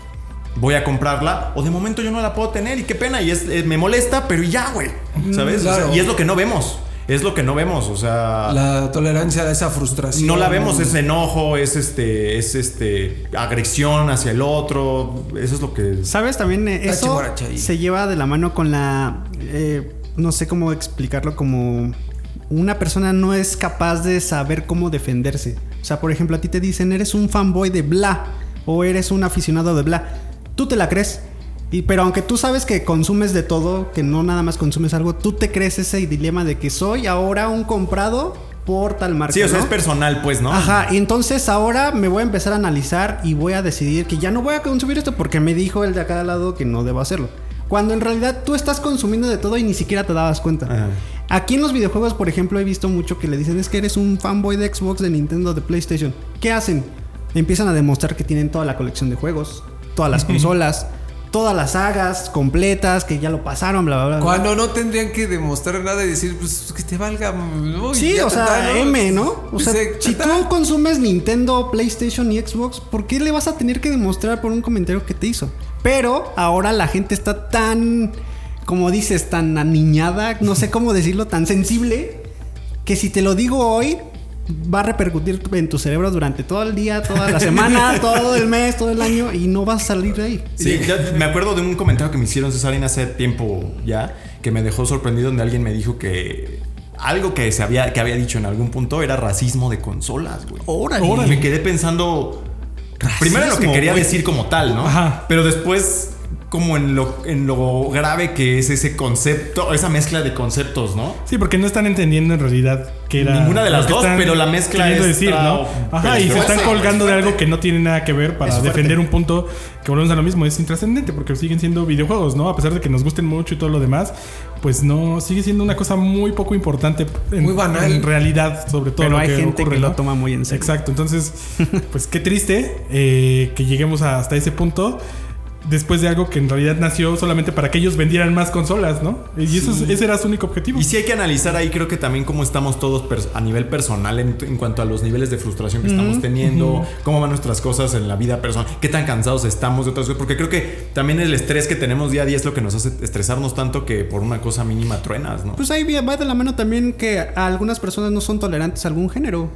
voy a comprarla o de momento yo no la puedo tener y qué pena y es, eh, me molesta, pero ya, güey. ¿Sabes? y es lo que no vemos. Es lo que no vemos, o sea, la tolerancia a esa frustración. No la vemos, es enojo, es este es este agresión hacia el otro, eso es lo que ¿Sabes? También eh, eso se lleva de la mano con la eh, no sé cómo explicarlo como una persona no es capaz de saber cómo defenderse. O sea, por ejemplo, a ti te dicen, "Eres un fanboy de bla" o "Eres un aficionado de bla." Tú te la crees. Y, pero aunque tú sabes que consumes de todo, que no nada más consumes algo, tú te crees ese dilema de que soy ahora un comprado por tal marca. Sí, o sea, es personal, pues, ¿no? Ajá, y entonces ahora me voy a empezar a analizar y voy a decidir que ya no voy a consumir esto porque me dijo el de acá al lado que no debo hacerlo. Cuando en realidad tú estás consumiendo de todo y ni siquiera te dabas cuenta. Aquí en los videojuegos, por ejemplo, he visto mucho que le dicen es que eres un fanboy de Xbox, de Nintendo, de PlayStation. ¿Qué hacen? Empiezan a demostrar que tienen toda la colección de juegos, todas las consolas, todas las sagas completas que ya lo pasaron, bla, bla, bla. Cuando no tendrían que demostrar nada y decir, pues que te valga. sí, o sea, M, ¿no? O sea, si tú consumes Nintendo, PlayStation y Xbox, ¿por qué le vas a tener que demostrar por un comentario que te hizo? Pero ahora la gente está tan como dices, tan aniñada, no sé cómo decirlo, tan sensible, que si te lo digo hoy, va a repercutir en tu cerebro durante todo el día, toda la semana, todo el mes, todo el año y no vas a salir de ahí. Sí, me acuerdo de un comentario que me hicieron Cesarín hace tiempo ya, que me dejó sorprendido donde alguien me dijo que algo que se había que había dicho en algún punto era racismo de consolas, güey. Órale. Me quedé pensando primero en lo que quería decir como tal, ¿no? Ajá. Pero después como en lo, en lo grave que es ese concepto, esa mezcla de conceptos, ¿no? Sí, porque no están entendiendo en realidad que era. Ninguna de las dos, pero la mezcla es decir, ¿no? Ajá, y se están colgando de algo que no tiene nada que ver para defender un punto que volvemos a lo mismo, es intrascendente, porque siguen siendo videojuegos, ¿no? A pesar de que nos gusten mucho y todo lo demás, pues no, sigue siendo una cosa muy poco importante en, Muy banal. en realidad, sobre todo Pero lo hay que gente ocurre, que ¿no? lo toma muy en serio. Exacto, entonces, pues qué triste eh, que lleguemos hasta ese punto después de algo que en realidad nació solamente para que ellos vendieran más consolas, ¿no? Y eso es- ese era su único objetivo. Y sí hay que analizar ahí, creo que también cómo estamos todos a nivel personal en, en cuanto a los niveles de frustración que estamos teniendo, cómo van nuestras cosas en la vida personal, qué tan cansados estamos de otras cosas, porque creo que también el estrés que tenemos día a día es lo que nos hace estresarnos tanto que por una cosa mínima truenas, ¿no? Pues ahí va de la mano también que a algunas personas no son tolerantes a algún género.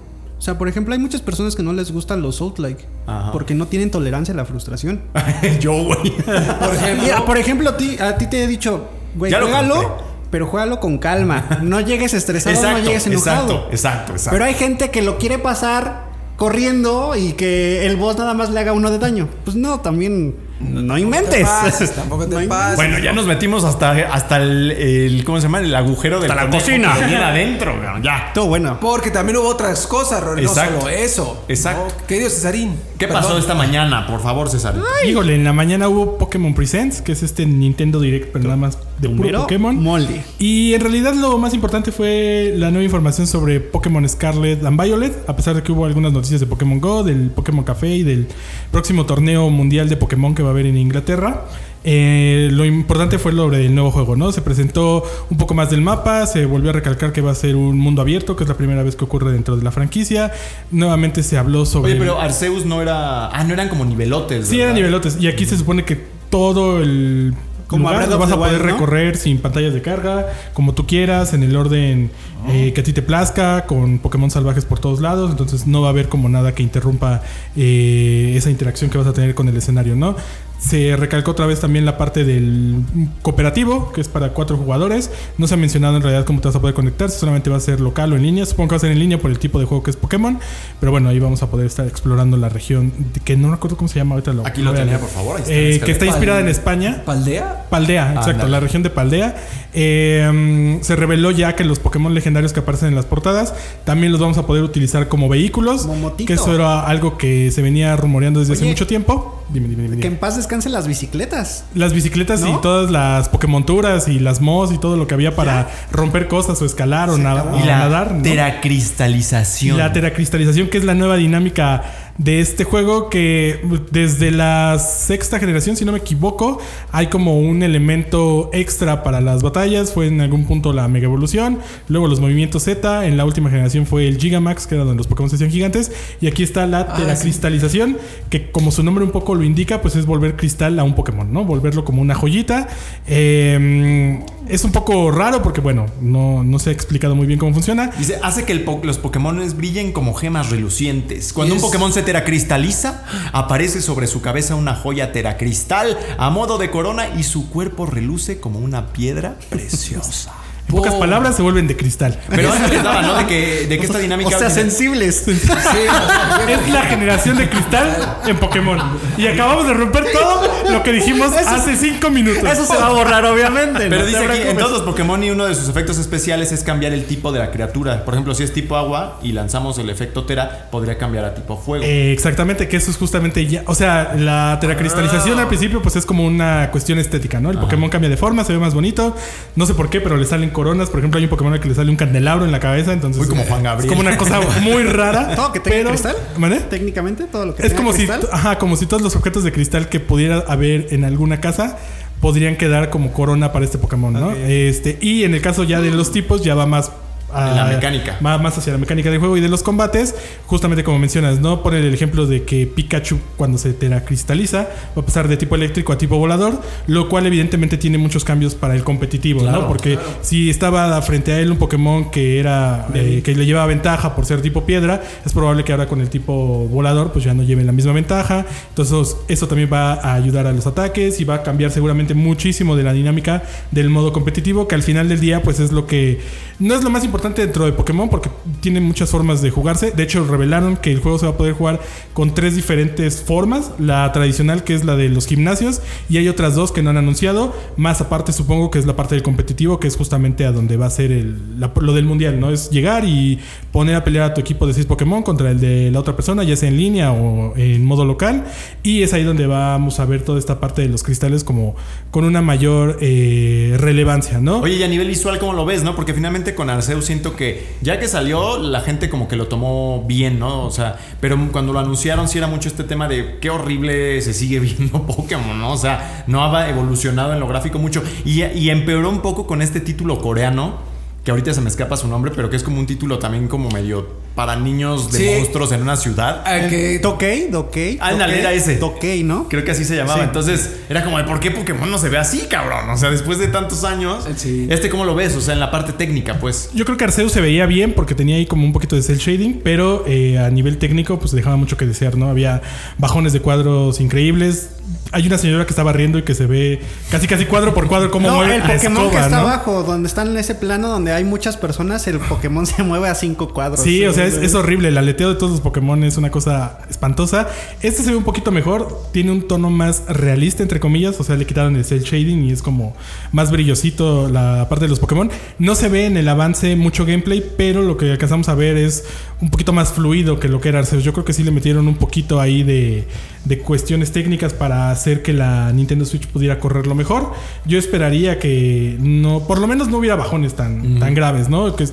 O sea, por ejemplo, hay muchas personas que no les gustan los Souls-like porque no tienen tolerancia a la frustración. Yo, güey. Por ejemplo, Y, por ejemplo, a ti, a ti te he dicho, güey, juégalo, pero juégalo con calma. No llegues estresado, no llegues enojado. exacto, exacto, exacto. Pero hay gente que lo quiere pasar corriendo y que el boss nada más le haga uno de daño. Pues no, también no inventes. te pases, tampoco te No pases. Bueno, ya nos metimos hasta, hasta el, el- ¿cómo se llama? El agujero de la cocina. adentro, ya. Todo bueno. Porque también hubo otras cosas, Rory, no Exacto. solo eso. Exacto. ¿no? Querido Cesarín. ¿Qué perdón. pasó esta mañana? Por favor, César. Híjole, en la mañana hubo Pokémon Presents, que es este Nintendo Direct, pero nada más de puro Pero Pokémon. molde. Y en realidad lo más importante fue la nueva información sobre Pokémon Scarlet and Violet, a pesar de que hubo algunas noticias de Pokémon Go, del Pokémon Café y del próximo torneo mundial de Pokémon que va a haber en Inglaterra. Eh, lo importante fue lo del nuevo juego, ¿no? Se presentó un poco más del mapa, se volvió a recalcar que va a ser un mundo abierto, que es la primera vez que ocurre dentro de la franquicia. Nuevamente se habló sobre... Oye, pero Arceus no era. Ah, no eran como nivelotes. Sí, ¿verdad? eran nivelotes. Y aquí se supone que todo el Como lugar lo vas a poder Wild, ¿no? recorrer sin pantallas de carga, como tú quieras, en el orden eh, que a ti te plazca, con Pokémon salvajes por todos lados. Entonces no va a haber como nada que interrumpa eh, esa interacción que vas a tener con el escenario, ¿no? Se recalcó otra vez también la parte del cooperativo, que es para cuatro jugadores. No se ha mencionado en realidad cómo te vas a poder conectar, si solamente va a ser local o en línea. Supongo que va a ser en línea por el tipo de juego que es Pokémon. Pero bueno, ahí vamos a poder estar explorando la región, de- que no recuerdo cómo se llama ahorita. Lo, Aquí lo tenía, por favor. ahí está, Eh, que está inspirada en España. ¿Paldea? Paldea, exacto, la región de Paldea. Eh, se reveló ya que los Pokémon legendarios que aparecen en las portadas también los vamos a poder utilizar como vehículos. Que eso era algo que se venía rumoreando desde hace mucho tiempo. Dime, dime, dime. Que en paz descansen las bicicletas. Las bicicletas ¿No? y todas las Pokémonturas y las MOS y todo lo que había para romper cosas o escalar o, nada, o Y la nadar. ¿no? teracristalización. La teracristalización, que es la nueva dinámica de este juego que desde la sexta generación, si no me equivoco, hay como un elemento extra para las batallas. Fue en algún punto la Mega Evolución, luego los movimientos Z, en la última generación fue el Gigamax, que era donde los Pokémon se hacían gigantes, y aquí está la Ah, teracristalización, que como su nombre un poco lo indica, pues es volver cristal a un Pokémon, ¿no? Volverlo como una joyita. Eh, es un poco raro porque, bueno, no, no se ha explicado muy bien cómo funciona. Dice, hace que el po- los Pokémon brillen como gemas relucientes. Cuando un Pokémon se teracristaliza, aparece sobre su cabeza una joya teracristal a modo de corona y su cuerpo reluce como una piedra preciosa. En pocas Oh. palabras, se vuelven de cristal. Pero antes les daba, ¿no? De que, de que esta dinámica. O sea, sensibles. Sí, o sea, Es la generación de cristal en Pokémon. Y acabamos de romper todo lo que dijimos hace cinco minutos. Eso se va a borrar, obviamente. Pero no dice aquí, en todos los Pokémon y uno de sus efectos especiales es cambiar el tipo de la criatura. Por ejemplo, si es tipo agua y lanzamos el efecto Tera, podría cambiar a tipo fuego. Eh, exactamente, que eso es justamente ya. O sea, la teracristalización al principio, pues es como una cuestión estética, ¿no? El Pokémon cambia de forma, se ve más bonito. No sé por qué, pero le salen coronas. Por ejemplo, hay un Pokémon al que le sale un candelabro en la cabeza. Entonces, Muy como eh, Juan Gabriel. Es como una cosa muy rara. Todo que tenga pero- cristal. ¿Mande? Técnicamente, todo lo que Es tenga como si, cristal. ajá, como si todos los objetos de cristal que pudiera haber en alguna casa podrían quedar como corona para este Pokémon, ¿no? Este, y en el caso ya de los tipos, ya va más la mecánica. Más, hacia la mecánica del juego y de los combates. Justamente como mencionas, ¿no? Poner el ejemplo de que Pikachu cuando se cristaliza va a pasar de tipo eléctrico a tipo volador, lo cual evidentemente tiene muchos cambios para el competitivo, ¿no? Porque si estaba frente a él un Pokémon que era eh, que le llevaba ventaja por ser tipo piedra, es probable que ahora con el tipo volador pues ya no lleven la misma ventaja. Entonces eso también va a ayudar a los ataques y va a cambiar seguramente muchísimo de la dinámica del modo competitivo, que al final del día pues es lo que no es lo más importante dentro de Pokémon porque tiene muchas formas de jugarse. De hecho, revelaron que el juego se va a poder jugar con tres diferentes formas. La tradicional, que es la de los gimnasios, y hay otras dos que no han anunciado. Más aparte, supongo que es la parte del competitivo, que es justamente a donde va a ser el, lo del mundial, ¿no? Es llegar y poner a pelear a tu equipo de seis Pokémon contra el de la otra persona, ya sea en línea o en modo local. Y es ahí donde vamos a ver toda esta parte de los cristales como con una mayor eh, relevancia, ¿no? Oye, y a nivel visual, ¿cómo lo ves, no? Porque finalmente con Arceus siento que ya que salió, la gente como que lo tomó bien, ¿no? O sea, pero cuando lo anunciaron sí era mucho este tema de qué horrible se sigue viendo Pokémon, ¿no? O sea, no ha evolucionado en lo gráfico mucho. Y, y empeoró un poco con este título coreano que ahorita se me escapa su nombre, pero que es como un título también como medio para niños de monstruos en una ciudad. Ah, que... Tokei, Dokei. Ah, era ese. Tokei, ¿no? Creo que así se llamaba. Entonces, era como, ¿por qué Pokémon no se ve así, cabrón? O sea, después de tantos años, ¿este cómo lo ves? O sea, en la parte técnica, pues. Yo creo que Arceus se veía bien porque tenía ahí como un poquito de cel shading, pero eh, a nivel técnico, pues dejaba mucho que desear, ¿no? Había bajones de cuadros increíbles hay una señora que estaba riendo y que se ve casi casi cuadro por cuadro como no, el Pokémon que está abajo, donde están en ese plano donde hay muchas personas, el Pokémon se mueve a cinco cuadros. Sí, o sea, es, horrible. El aleteo de todos los Pokémon es una cosa espantosa. Este se ve un poquito mejor, tiene un tono más realista, entre comillas. O sea, le quitaron el cel shading y es como más brillosito la parte de los Pokémon. No se ve en el avance mucho gameplay, pero lo que alcanzamos a ver es un poquito más fluido que lo que era Arceus. Yo creo que sí le metieron un poquito ahí de, de cuestiones técnicas para hacer que la Nintendo Switch pudiera correrlo mejor. Yo esperaría que no, por lo menos no hubiera bajones tan, tan graves, ¿no? Que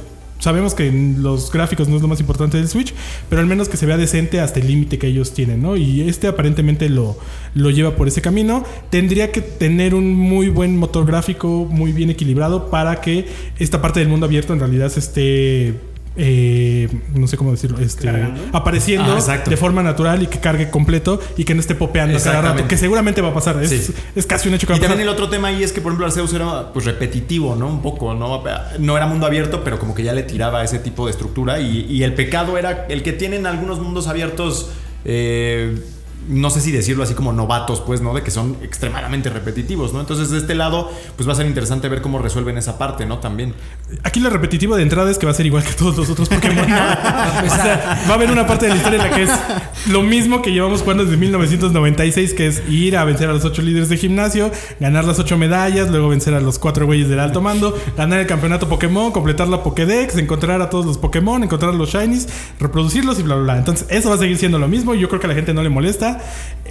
sabemos que los gráficos no es lo más importante del Switch, pero al menos que se vea decente hasta el límite que ellos tienen, ¿no? Y este aparentemente lo, lo lleva por ese camino. Tendría que tener un muy buen motor gráfico, muy bien equilibrado, para que esta parte del mundo abierto en realidad se esté eh, no sé cómo decirlo, este, apareciendo ah, de forma natural y que cargue completo y que no esté popeando cada rato, que seguramente va a pasar. Es, casi un hecho que Y también el otro tema ahí es que, por ejemplo, Arceus era pues repetitivo, ¿no? Un poco, ¿no? No era mundo abierto, pero como que ya le tiraba ese tipo de estructura y, y el pecado era el que tienen algunos mundos abiertos. Eh, no sé si decirlo así como novatos, pues, ¿no? De que son extremadamente repetitivos, ¿no? Entonces, de este lado, pues va a ser interesante ver cómo resuelven esa parte, ¿no? También. Aquí lo repetitivo de entrada es que va a ser igual que todos los otros Pokémon. o sea, va a haber una parte de la historia en la que es lo mismo que llevamos jugando desde 1996, que es ir a vencer a los ocho líderes de gimnasio, ganar las ocho medallas, luego vencer a los cuatro güeyes del alto mando, ganar el campeonato Pokémon, completar la Pokédex, encontrar a todos los Pokémon, encontrar a los Shinies, reproducirlos y bla, bla, bla. Entonces, eso va a seguir siendo lo mismo. Yo creo que a la gente no le molesta.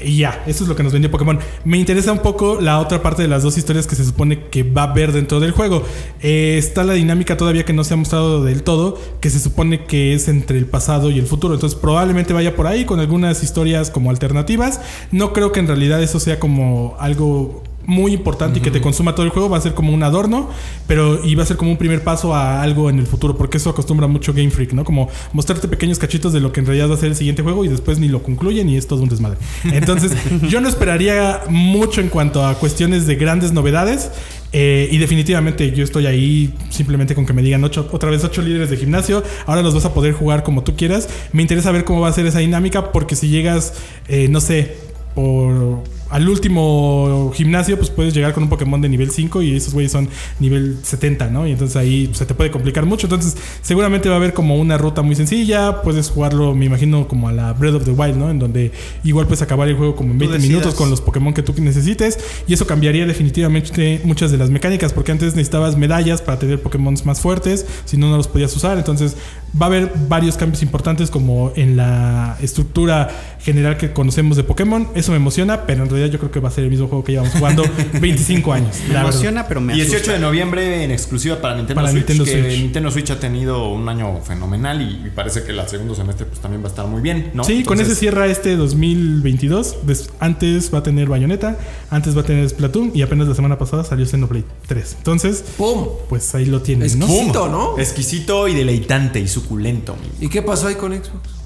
Y ya, eso es lo que nos vendió Pokémon. Me interesa un poco la otra parte de las dos historias que se supone que va a haber dentro del juego. Eh, está la dinámica todavía que no se ha mostrado del todo, que se supone que es entre el pasado y el futuro. Entonces probablemente vaya por ahí con algunas historias como alternativas. No creo que en realidad eso sea como algo muy importante y que te consuma todo el juego va a ser como un adorno, pero y va a ser como un primer paso a algo en el futuro, porque eso acostumbra mucho Game Freak, ¿no? Como mostrarte pequeños cachitos de lo que en realidad va a ser el siguiente juego y después ni lo concluyen y es todo un desmadre. Entonces, yo no esperaría mucho en cuanto a cuestiones de grandes novedades. Eh, y definitivamente yo estoy ahí simplemente con que me digan ocho, otra vez ocho líderes de gimnasio. Ahora los vas a poder jugar como tú quieras. Me interesa ver cómo va a ser esa dinámica porque si llegas, eh, no sé, por al último gimnasio, pues puedes llegar con un Pokémon de nivel 5 y esos güeyes son nivel 70, ¿no? Y entonces ahí se te puede complicar mucho. Entonces, seguramente va a haber como una ruta muy sencilla. Puedes jugarlo, me imagino, como a la Breath of the Wild, ¿no? En donde igual puedes acabar el juego como en 20 minutos con los Pokémon que tú necesites. Y eso cambiaría definitivamente muchas de las mecánicas, porque antes necesitabas medallas para tener Pokémon más fuertes, si no, no los podías usar. Entonces, va a haber varios cambios importantes como en la estructura general que conocemos de Pokémon. Eso me emociona, pero en realidad yo creo que va a ser el mismo juego que llevamos jugando 25 años. Me emociona, pero me 18 asusta. de noviembre en exclusiva para Nintendo Para Switch. Nintendo que Switch. Nintendo Switch ha tenido un año fenomenal y, y parece que el segundo semestre pues también va a estar muy bien, ¿no? Sí, con ese cierra este 2022. Des- antes va a tener Bayonetta, antes va a tener Splatoon y apenas la semana pasada salió Xenoblade 3. Entonces, ¡Pum! pues ahí lo tienen. Exquisito. ¿no? Exquisito y deleitante y suculento. ¿Y qué pasó ahí con Xbox?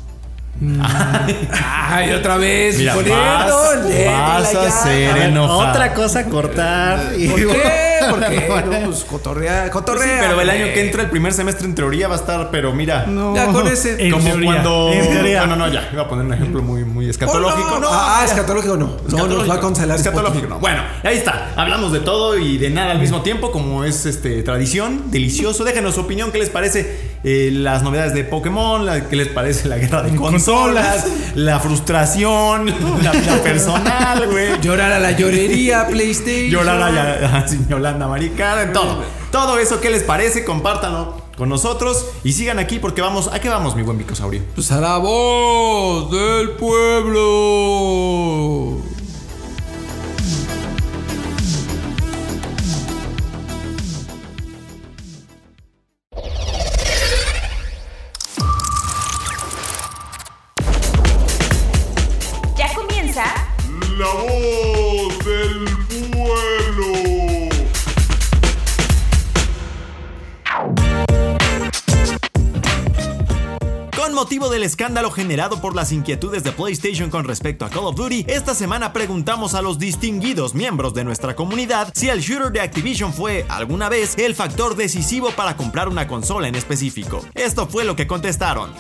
Ay, otra vez. Mira, poniendo vas, vas a enojado. otra cosa cortar. y- ¿Por qué? Porque no, pues cotorrea, Pues cotorrea. sí, pero el año que entra, el primer semestre en teoría va a estar, pero mira. No. Ya con ese. En como teoría, cuando. en teoría. Bueno, no, ya. Iba a poner un ejemplo muy, muy escatológico. Oh, no, no. Ah, ah, escatológico no. No, nos va a cancelar. Escatológico, no. Bueno, ahí está. Hablamos de todo y de nada al mismo tiempo, como es este tradición. Delicioso. Déjenos su opinión. ¿Qué les parece eh, las novedades de Pokémon? La- ¿Qué les parece la guerra de consolas? La frustración. La vida personal, güey. Llorar a la llorería, PlayStation. Llorar a sin Yolanda Maricara, todo. Todo eso, ¿qué les parece? Compártanlo con nosotros y sigan aquí porque vamos. ¿A qué vamos, mi buen Micosaurio? Pues a la voz del pueblo. Escándalo generado por las inquietudes de PlayStation con respecto a Call of Duty, esta semana preguntamos a los distinguidos miembros de nuestra comunidad si el shooter de Activision fue, alguna vez, el factor decisivo para comprar una consola en específico. Esto fue lo que contestaron.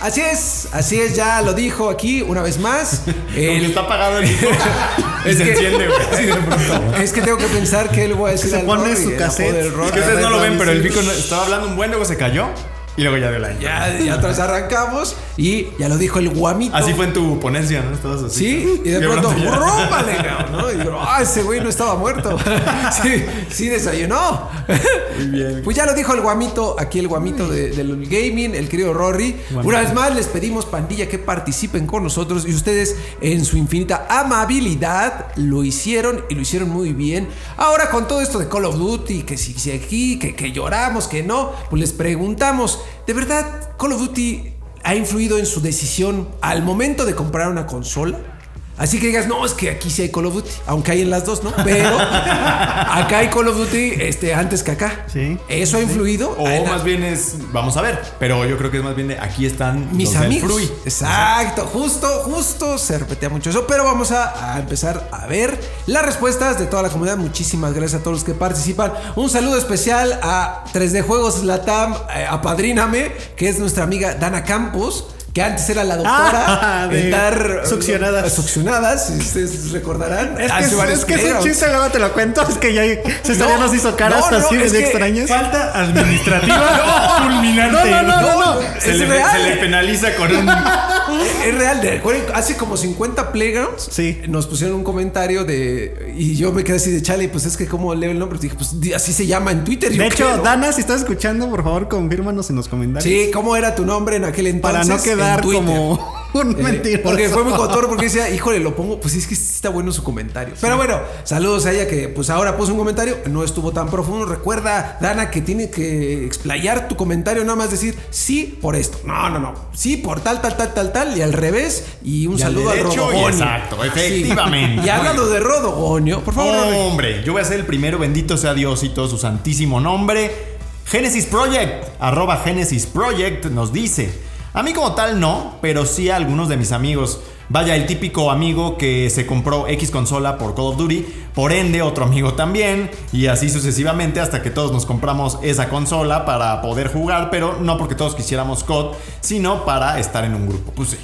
Así es, así es, ya lo dijo aquí una vez más. El- está apagado el Es se que- enciende, güey. Es que tengo que pensar que le voy a decir Se al pone Rory, su cassette. Es que ustedes no lo ven, pero el pico no- estaba hablando un buen, luego se cayó y luego ya dio la Ya, ya atrás arrancamos y ya lo dijo el guamito. Así fue en tu ponencia, ¿no? Estabas así. Sí, y de pronto, ya- ¡rómpale, cabrón! ¿no? Y digo, ¡ah, ese güey no estaba muerto! Sí, sí desayunó. Muy bien. Pues ya lo dijo el guamito, aquí el guamito de- del gaming, el querido Rory. Una vez más les pedimos, pandilla, que participen con nosotros y ustedes en su infinita amabilidad lo hicieron y lo hicieron muy bien. Ahora con todo esto de Call of Duty, que si, si aquí, que, que lloramos, que no, pues les preguntamos, ¿de verdad Call of Duty ha influido en su decisión al momento de comprar una consola? Así que digas, no, es que aquí sí hay Call of Duty, aunque hay en las dos, ¿no? Pero acá hay Call of Duty este, antes que acá. Sí. ¿Eso ha influido? O más bien es, vamos a ver, pero yo creo que es más bien de aquí están mis los amigos. Exacto, justo, justo se repetía mucho eso. Pero vamos a, a empezar a ver las respuestas de toda la comunidad. Muchísimas gracias a todos los que participan. Un saludo especial a 3D Juegos Latam, eh, a Padríname, que es nuestra amiga Dana Campos. Que antes era la doctora Ah, de en dar succionadas. Succionadas, si ustedes recordarán. Es que, es, varios es que es un chiste, luego te lo cuento. Es que ya ya No, nos hizo caras no, no, así es de que extrañas. Falta administrativa fulminante. No, no, no, no. Se le, real. se le penaliza con un. Es real, de- recuerden, hace como 50 playgrounds Sí. nos pusieron un comentario de. Y yo me quedé así de chale, pues es que como leo el nombre, dije, pues así se llama en Twitter. yo De hecho, creo. Dana, si estás escuchando, por favor, confírmanos en los comentarios. Sí, ¿cómo era tu nombre en aquel entonces? Para no quedar Twitter. como un Eh, mentiroso. Porque fue muy cotorro porque decía, híjole, lo pongo, pues es que está bueno su comentario. Pero bueno, saludos a ella que pues ahora puso un comentario, no estuvo tan profundo. Recuerda, Dana, que tiene que explayar tu comentario, nada más decir sí por esto. No, no, no. Sí por tal, tal, tal, tal, tal. Y al revés. Y un Y saludo al derecho, Rodogonio. exacto, Sí. efectivamente. Y hablando de Rodogonio, por favor, Rory. Hombre, yo voy a ser el primero, bendito sea Dios y todo su santísimo nombre. Genesis Project, arroba Genesis Project, nos dice: A mí, como tal, no, pero sí a algunos de mis amigos. Vaya, el típico amigo que se compró X consola por Call of Duty, por ende, otro amigo también, y así sucesivamente hasta que todos nos compramos esa consola para poder jugar, pero no porque todos quisiéramos COD, sino para estar en un grupo. Pues sí.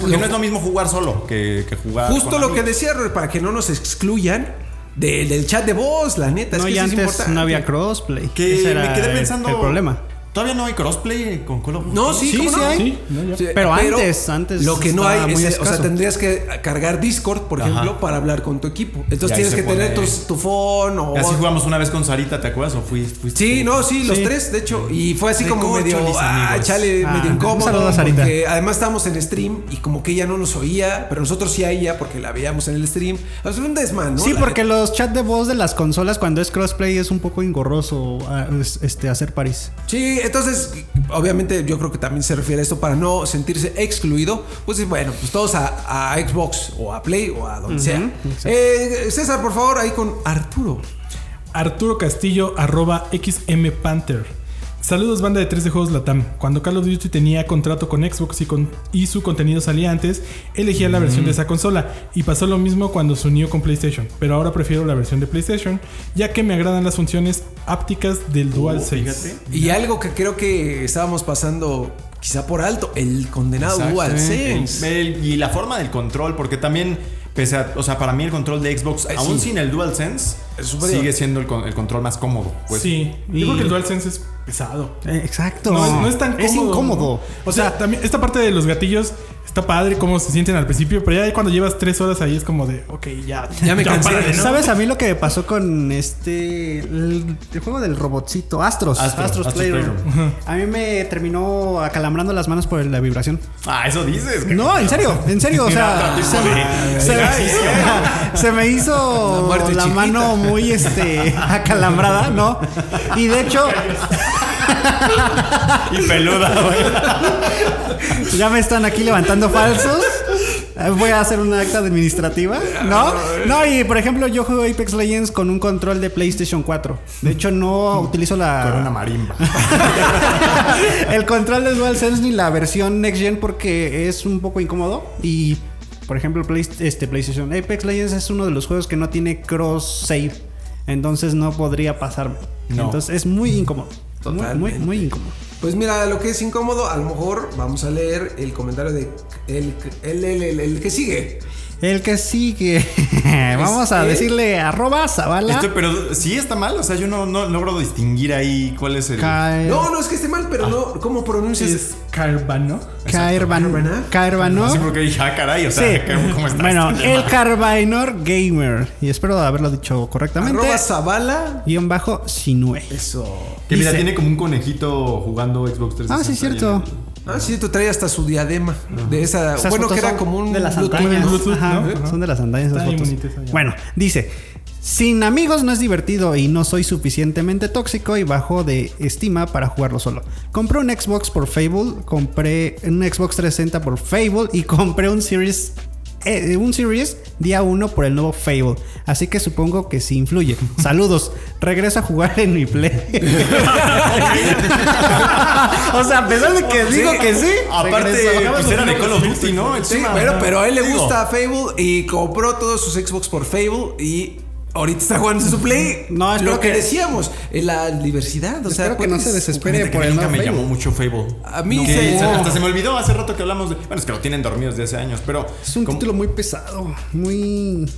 Porque no es lo mismo jugar solo que, que jugar. Justo con lo que decía, Rory, para que no nos excluyan de- del chat de voz, la neta. no, es que y eso es antes importante. no había crossplay. Que Ese me quedé pensando- El problema. Todavía no hay crossplay con Call of Duty. No, sí, Sí, ¿cómo sí no? hay. Sí, no, ya. Sí, Pero antes, antes Lo que no hay es, o sea, tendrías que cargar Discord, por Ajá. ejemplo, para hablar con tu equipo. Entonces tienes que tener pone- tus- tu phone o. Así jugamos una vez con Sarita, ¿te acuerdas? ¿O fui- fuiste Sí, tú? no, sí, los Sí. tres, de hecho. Y fue así De como medio. Ah, chale, Ah, medio incómodo. Sarita. Porque además estábamos en stream y como que ella no nos oía, pero nosotros sí a ella porque la veíamos en el stream. O sea, fue un desmán, ¿no? Sí, La porque los chats de voz de las consolas cuando es crossplay es un poco engorroso ah, es- este, hacer París. Sí, entonces, obviamente yo creo que también se refiere a esto para no sentirse excluido. Pues bueno, pues todos a, a Xbox o a Play o a donde sea. Eh, César, por favor, ahí con Arturo. Arturo Castillo, arroba XM Panther. Saludos banda de 3 de Juegos Latam. Cuando Call of Duty tenía contrato con Xbox y, con- y su contenido salía antes, elegía la versión de esa consola. Y pasó lo mismo cuando se unió con PlayStation. Pero ahora prefiero la versión de PlayStation, ya que me agradan las funciones ápticas del DualSense. fíjate. Y algo que creo que estábamos pasando quizá por alto, el condenado. El- el- y la forma del control, porque también, pese a, o sea, para mí el control de Xbox, Eh, aún sí. sin el DualSense, sigue siendo el, con- el control más cómodo. Pues. sí, y- yo creo que el DualSense es pesado. Eh, exacto. No, es- no es tan cómodo. Es incómodo. O sea, también esta parte de los gatillos está padre cómo se sienten al principio, pero ya cuando llevas tres horas ahí es como de, ok, ya. Ya me cansé, párale, ¿no? ¿Sabes a mí lo que me pasó con este. El, el juego del robotcito, Astros. Astros, Astros, Astros Playroom. Playroom. A mí me terminó acalambrando las manos por la vibración. Ah, eso dices. No, en serio, en serio. O sea, se me, se me- ejercicio. se me La hizo muerte la chiquita. mano muy este acalambrada, ¿no? Y de hecho, Y peluda, güey. ya me están aquí levantando falsos. Eh, Voy a hacer una acta administrativa, ¿no? No, y por ejemplo, yo juego Apex Legends con un control de PlayStation 4. De hecho, no utilizo la. Con una marimba. el control de DualSense ni la versión Next Gen porque es un poco incómodo. Y, por ejemplo, Play- este, PlayStation Apex Legends es uno de los juegos que no tiene cross save. Entonces no podría pasarme. No. Entonces es muy incómodo. Muy, muy, Totalmente. muy incómodo. Pues mira, lo que es incómodo, a lo mejor vamos a leer el comentario de el, el- el que sigue. El que sigue. Vamos a el- decirle arroba Zavala. Esto, pero sí está mal, o sea, yo no, no logro distinguir ahí cuál es el. Caer- No, no es que esté mal, pero no, ¿cómo pronuncias? Es Carvano. Caerban- Caerbano. Sí, porque dije, ah, caray, o sea, Sí. ¿cómo estás? Bueno, el Carbainor Gamer. Y espero haberlo dicho correctamente. Arroba Zavala. Guión bajo Sinue. Eso. Que mira, dice- tiene como un conejito jugando Xbox 360. Ah, sí, cierto. Ah, sí, tú traías hasta su diadema de esa. Esas bueno, que era como un de las ¿no? Son de las antañas esas fotos. Bueno, dice. Sin amigos no es divertido y no soy suficientemente tóxico y bajo de estima para jugarlo solo. Compré un Xbox por Fable, compré un Xbox 360 por Fable y compré un Series eh, un Series día 1 por el nuevo Fable. Así que supongo que sí influye. Saludos. Regreso a jugar en mi Play. o sea, a pesar de que digo que sí. Aparte, pues era de Call of Duty, ¿no? El Sí, tema. bueno, pero a él le Digo, gusta Fable y compró todos sus Xbox por Fable y ahorita está jugando su Play. No, espero lo que, que- decíamos, en la diversidad. O sea, Espero que no se desespere por el me llamó mucho Fable. A mí No. se- hasta se me olvidó hace rato que hablamos de. Bueno, es que lo tienen dormidos desde hace años, pero. Es un como- título muy pesado, muy...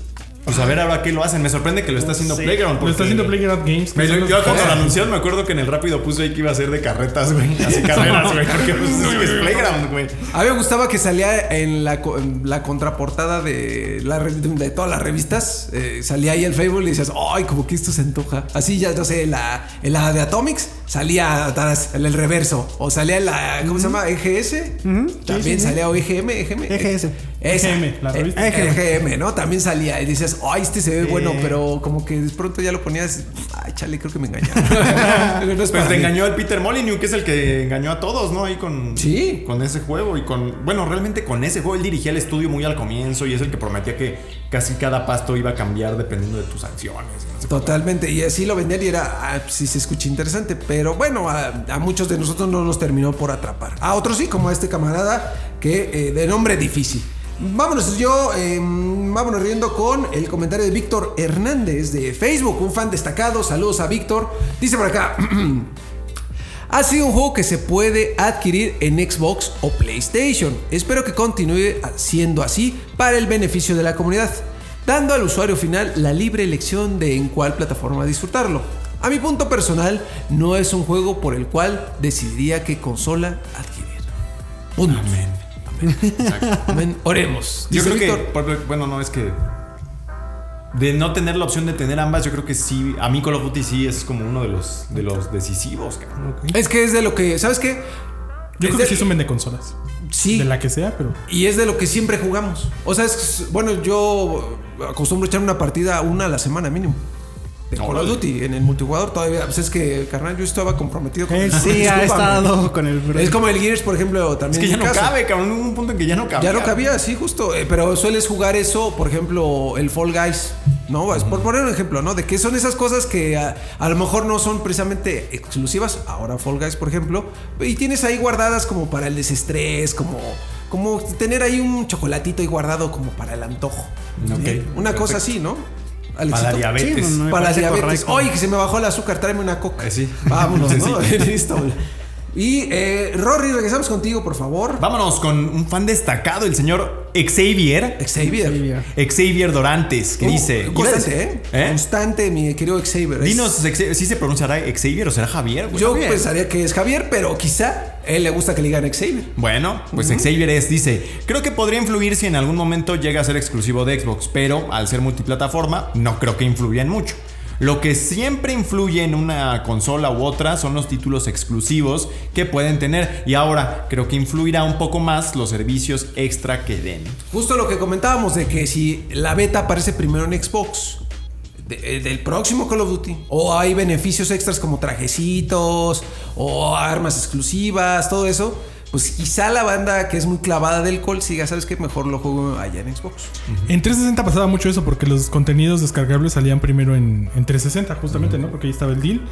Pues a ver ahora qué lo hacen. Me sorprende que lo está haciendo Sí. Playground. Lo está haciendo Playground Games. Me- yo cuando lo anunciaron me acuerdo que en el rápido puse ahí que iba a ser de carretas, güey. Así carreras, güey. Porque pues, es Playground, güey. A mí me gustaba que salía en la, co- en la contraportada de, la, re- de todas las revistas. eh, salía ahí el Fable y decías, ¡ay, como que esto se antoja! Así ya, no sé, en la, en la de Atomics salía atrás, en el reverso. O salía en la, ¿cómo se llama? EGS. También sí, sí. salía o EGM, EGM. EGS. Esa. EGM, la revista. Eh, EGM, ¿no? También salía y dices, ¡ay, este se ve bueno! Pero como que de pronto ya lo ponías, ¡ay, chale, creo que me engañaron! No es Pues te mí. engañó el Peter Molyneux, que es el que engañó a todos, ¿no? Ahí con, Sí. con ese juego y con. Bueno, realmente con ese juego él dirigía el estudio muy al comienzo y es el que prometía que casi cada pasto iba a cambiar dependiendo de tus acciones. Totalmente, y así lo vendían y era, ah, sí se escucha interesante, pero bueno, a, muchos de nosotros no nos terminó por atrapar. A otros sí, como a este camarada que eh, de nombre difícil. Vámonos, yo eh, vámonos riendo con el comentario de Víctor Hernández de Facebook, un fan destacado. Saludos a Víctor. Dice por acá. Ha sido un juego que se puede adquirir en Xbox o PlayStation. Espero que continúe siendo así para el beneficio de la comunidad, dando al usuario final la libre elección de en cuál plataforma disfrutarlo. A mi punto personal, no es un juego por el cual decidiría qué consola adquirir. Punto. Amén. Amén. Oremos. Yo creo que, Víctor, bueno, no es que. De no tener la opción de tener ambas, yo creo que sí. A mí Call of Duty sí es como uno de los, de los decisivos, cabrón. Es que es de lo que, ¿sabes qué? Yo Es creo de- que sí son vende consolas. Sí. De la que sea, pero. Y es de lo que siempre jugamos. O sea, es, bueno, yo acostumbro echar una partida una a la semana mínimo. De Call of. Duty en el multijugador todavía. Pues es que, carnal, yo estaba comprometido con Él el sí ha estado con el Es como el Gears, por ejemplo, también. Es que ya no cabe, cabrón. Hubo un punto en que ya no cabía. Ya no cabía, sí, justo. Eh, pero sueles jugar eso, por ejemplo, el Fall Guys. ¿No? Es Por poner un ejemplo, ¿no? De que son esas cosas que a, a lo mejor no son precisamente exclusivas. Ahora Fall Guys, por ejemplo. Y tienes ahí guardadas como para el desestrés, como, como tener ahí un chocolatito ahí guardado como para el antojo. Ok, ¿sí? Una perfecto. cosa así, ¿no? Para la diabetes. Sí, no, no, me Para la diabetes. correcto. Oye, que se me bajó el azúcar, tráeme una coca. Eh, sí. Vámonos, ¿no? Sí. Listo. Y eh, Rory, regresamos contigo, por favor. Vámonos con un fan destacado, el señor Xavier. Xavier. Xavier Dorantes, que Uh, dice. Constante, ¿eh? ¿Eh? Constante, mi querido Xavier. Dinos, Xavier, ¿sí se pronunciará Xavier o será Javier? Yo Javier. pensaría que es Javier, pero quizá a él le gusta que le digan Xavier. Bueno, pues Xavier es, dice, creo que podría influir si en algún momento llega a ser exclusivo de Xbox, pero al ser multiplataforma, no creo que influya en mucho. Lo que siempre influye en una consola u otra son los títulos exclusivos que pueden tener y ahora creo que influirá un poco más los servicios extra que den. Justo lo que comentábamos de que si la beta aparece primero en Xbox eh, del próximo Call of Duty o hay beneficios extras como trajecitos o armas exclusivas, todo eso, pues quizá la banda que es muy clavada del call siga, ¿sabes qué? Mejor lo juego allá en Xbox. En 360 pasaba mucho eso porque los contenidos descargables salían primero en, en 360, justamente, ¿no? Porque ahí estaba el deal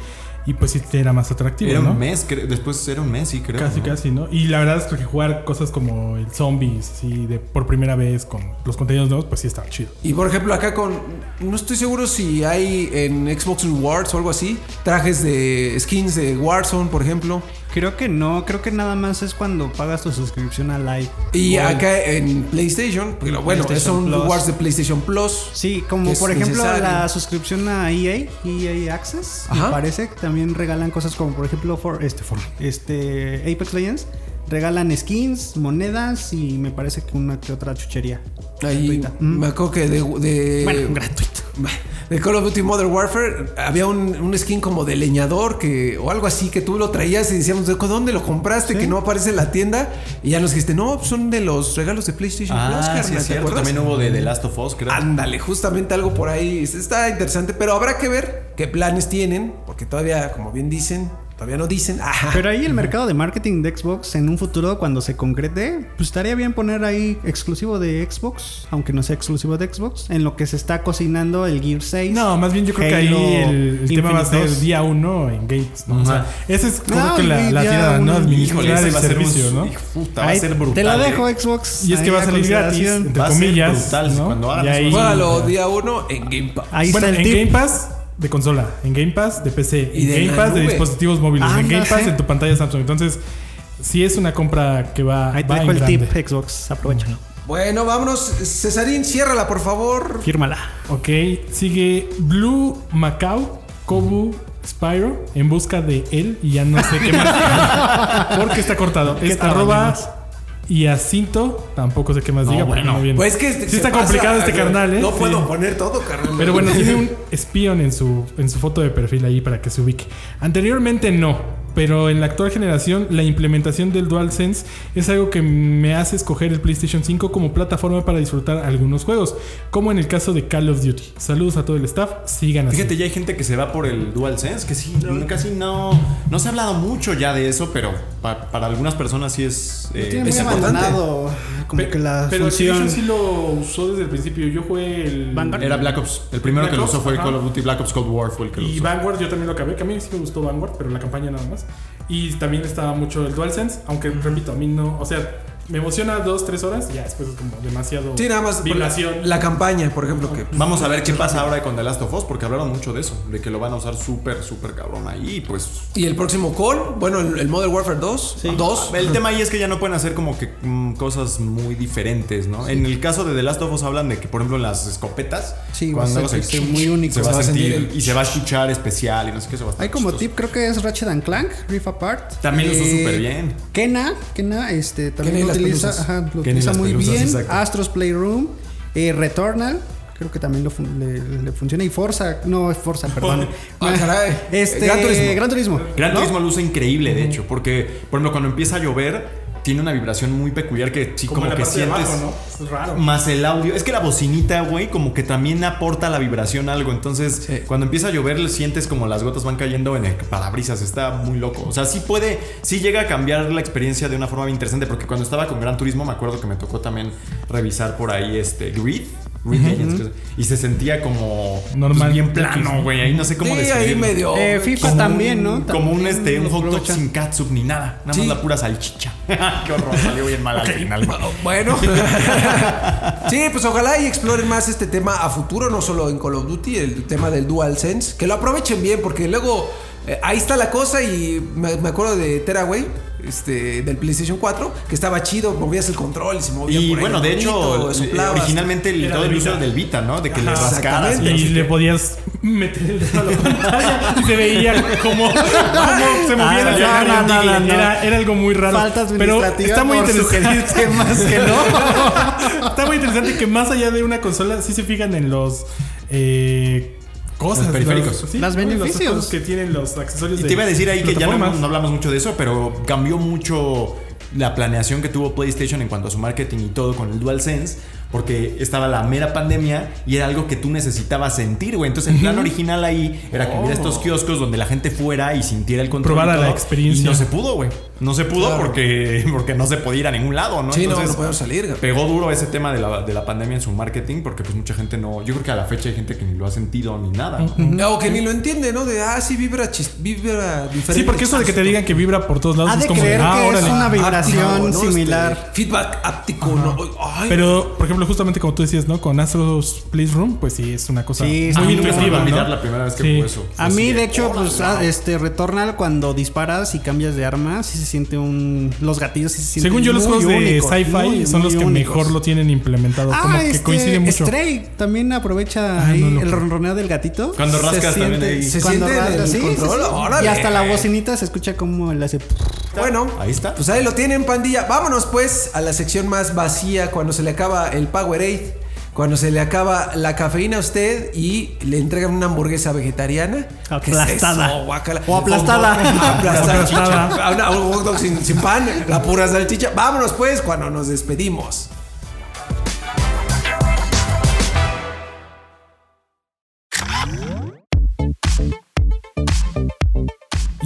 y pues sí era más atractivo, Era ¿no? un mes, cre- después era un mes, sí, creo. Casi, ¿no? casi, ¿no? Y la verdad es que jugar cosas como el Zombies, así de por primera vez con los contenidos nuevos, pues sí estaba chido. Y por ejemplo, acá con. No estoy seguro si hay en Xbox Rewards o algo así. Trajes de skins de Warzone, por ejemplo. Creo que no, creo que nada más es cuando pagas tu suscripción a Live. Y acá en PlayStation, pero bueno, PlayStation son Plus. rewards de PlayStation Plus. Sí, como por ejemplo necesario. la suscripción a EA, EA Access, Ajá. me parece que también regalan cosas como por ejemplo for, este, for, este Apex Legends, regalan skins, monedas y me parece que una que otra chuchería. Ahí gratuita. Mm. me acuerdo que de, de, Bueno, gratuito. de Call of Duty Modern Warfare había un, un skin como de leñador que o algo así que tú lo traías y decíamos, ¿de dónde lo compraste? Que no aparece en la tienda. Y ya nos dijiste, no, son de los regalos de PlayStation Plus, Ah, carnal, sí, ¿te es cierto. También hubo de The Last of Us, creo. Ándale, justamente algo por ahí. Está interesante, pero habrá que ver qué planes tienen, porque todavía, como bien dicen, todavía no dicen. Ajá. Pero ahí el mercado de marketing de Xbox en un futuro cuando se concrete, pues estaría bien poner ahí exclusivo de Xbox, aunque no sea exclusivo de Xbox, en lo que se está cocinando el Gear 6. No, más bien yo creo que ahí el, el tema va a ser 2. día uno en Gates, ¿no? O sea, ese es como No, que la, la tirada, ¿no? Administrar el va a ser un- servicio, ¿no? hijo, puta, va a ser brutal. te la dejo, eh. Xbox. Y es que va a salir gratis, entre Va a ser comillas. brutal, ¿no? cuando ahí- Juégalo día uno en Game Pass. Ahí bueno, está en tip. Game Pass de consola, en Game Pass de PC, Y en de Game Pass de dispositivos móviles, en Game Pass en tu pantalla Samsung. Entonces, sí es una compra que va, Ahí te va dejo en el grande. tip, Xbox. Aprovechalo. Bueno, vámonos. Cesarín, ciérrala, por favor. Fírmala. Ok, sigue Blue Macau, Kobu Spyro en busca de él y ya no sé qué más. Porque está cortado. ¿Qué Es arroba más? Y Acinto, tampoco sé qué más diga. porque bueno. no viene. Pues que sí se está pasa, complicado este carnal, ¿eh? No Sí. puedo poner todo, carnal. Pero bueno, tiene un espion en su, en su foto de perfil ahí para que se ubique. Anteriormente no, pero en la actual generación la implementación del DualSense es algo que me hace escoger el PlayStation 5 como plataforma para disfrutar algunos juegos, como en el caso de Call of Duty. Saludos a todo el staff, sigan así. Fíjate, ya hay gente que se va por el DualSense, que sí, no- casi no, no se ha hablado mucho ya de eso, pero pa- para algunas personas sí es... eh, Tiene muy es importante. abandonado como Pe- que la pero función. Activision sí lo usó desde el principio. Yo jugué el Vanguard. Era Black Ops. El primero Black que lo usó fue el. Call of Duty Black Ops Cold War, fue el que lo Y usó. Vanguard yo también lo acabé, que a mí sí me gustó Vanguard, pero la campaña nada más. Y también estaba mucho el DualSense, aunque repito, a mí no, o sea, me emociona dos, tres horas, ya después es como demasiado Sí, nada más. vibración. La campaña, por ejemplo, que. Vamos a ver qué pasa ahora con The Last of Us, porque hablaron mucho de eso, de que lo van a usar súper, súper cabrón ahí, pues... Y el próximo Call, bueno, el, el Modern Warfare 2. Dos. El tema ahí es que ya no pueden hacer como que mm, cosas muy diferentes, ¿no? En el caso de The Last of Us hablan de que, por ejemplo, en las escopetas, Sí, va a ser- se- muy único. se va a Se va a sentir sentir el- y se va a escuchar especial y no sé qué, eso va a estar Hay como chistoso. tip, creo que es Ratchet and Clank, Rift Apart. También lo usó Eh, súper bien. Kena, Kena, este, también las utiliza, ajá, lo utiliza muy pelusas, bien. exacto. Astros Playroom, eh, Returnal, creo que también lo fun- le, le funciona. Y Forza, no, es Forza, perdón. Ah, caray. Este, Gran Turismo. Gran Turismo. Gran ¿no? Turismo lo usa increíble, de hecho, porque, por ejemplo, cuando empieza a llover, tiene una vibración muy peculiar que sí, como, la que parte de sientes. abajo, ¿no? Es raro. Más el audio. Es que la bocinita, güey, como que también aporta a la vibración algo. Entonces, Sí. cuando empieza a llover, sientes como las gotas van cayendo en el parabrisas. Está muy loco. O sea, sí puede, sí llega a cambiar la experiencia de una forma bien interesante. Porque cuando estaba con Gran Turismo, me acuerdo que me tocó también revisar por ahí este Grid. Legends, que- y se sentía como Normal. pues, bien plano, güey. Ahí no sé cómo Sí, ahí describirlo. medio. Eh, FIFA Como también, un- ¿no? Como un, este, un hot dog sin catsup ni nada. Nada Sí. más la pura salchicha. Qué horror, salió bien mal al final. Bueno, sí, pues ojalá y exploren más este tema a futuro, no solo en Call of Duty, el tema del DualSense, que lo aprovechen bien, porque luego eh, ahí está la cosa y me, me acuerdo de Teraway, este, del PlayStation 4, que estaba chido, movías el control y se movía Y por ahí bueno, de bonito, hecho, eh, soplabas. originalmente el, todo el uso del Vita, ¿no? De que le Ajá, rascaras. exactamente. no Y sé le podías meter el dedo a la pantalla y se veía como, como se movía Ah, la no, no, no. Era, era algo muy raro. Falta pero está muy interesante. temas que no. está muy interesante que más allá de una consola, sí se fijan en los eh, cosas. Los periféricos. los- sí, Las beneficios. que tienen los accesorios. Y de te iba a decir ahí que ya no, no hablamos mucho de eso, pero cambió mucho la planeación que tuvo PlayStation en cuanto a su marketing y todo con el DualSense, porque estaba la mera pandemia y era algo que tú necesitabas sentir, güey. Entonces el plan original ahí era que hubiera estos kioscos donde la gente fuera y sintiera el control. Probara la experiencia. Y no se pudo, güey. No se pudo Claro. porque, porque no se podía ir a ningún lado, ¿no? Sí, no, no podemos salir. Pegó duro ese tema de la, de la pandemia en su marketing porque pues mucha gente no... Yo creo que a la fecha hay gente que ni lo ha sentido ni nada. ¿no? O que ni lo entiende, ¿no? De, ah, sí, vibra, chis- vibra diferente. Sí, porque eso de que te digan que vibra por todos lados Ha es de como creer de, ah, que es una vibración Áptico, ¿no? similar. Este, feedback áptico, ¿no? Ay, Pero, por ejemplo, justamente como tú decías, ¿no? Con Astros Playroom, pues sí, es una cosa Sí, A muy intuitiva, olvidar ¿no? la primera vez que Sí. eso. A mí, de hecho, pues, ah, este, Returnal cuando disparas y cambias de arma, sí se siente un... Los gatillos sí se sienten Según yo, los juegos de sci-fi son los que únicos. mejor lo tienen implementado. Ah, como que este, coincide mucho. Stray también aprovecha Ah, ahí no, el ronroneo del gatito. Cuando Se rascas también ahí. ¿Se cuando siente rascas, el sí, sí, control? sí. Órale. Y hasta la bocinita se escucha como él hace... Bueno, Ahí está. Pues ahí lo tienen, pandilla. Vámonos pues a la sección más vacía cuando se le acaba el Powerade, cuando se le acaba la cafeína a usted y le entregan una hamburguesa vegetariana. ¿Qué es Aplastada. O aplastada. Aplastada. Un hot dog sin, sin pan, la pura salchicha. Vámonos pues cuando nos despedimos.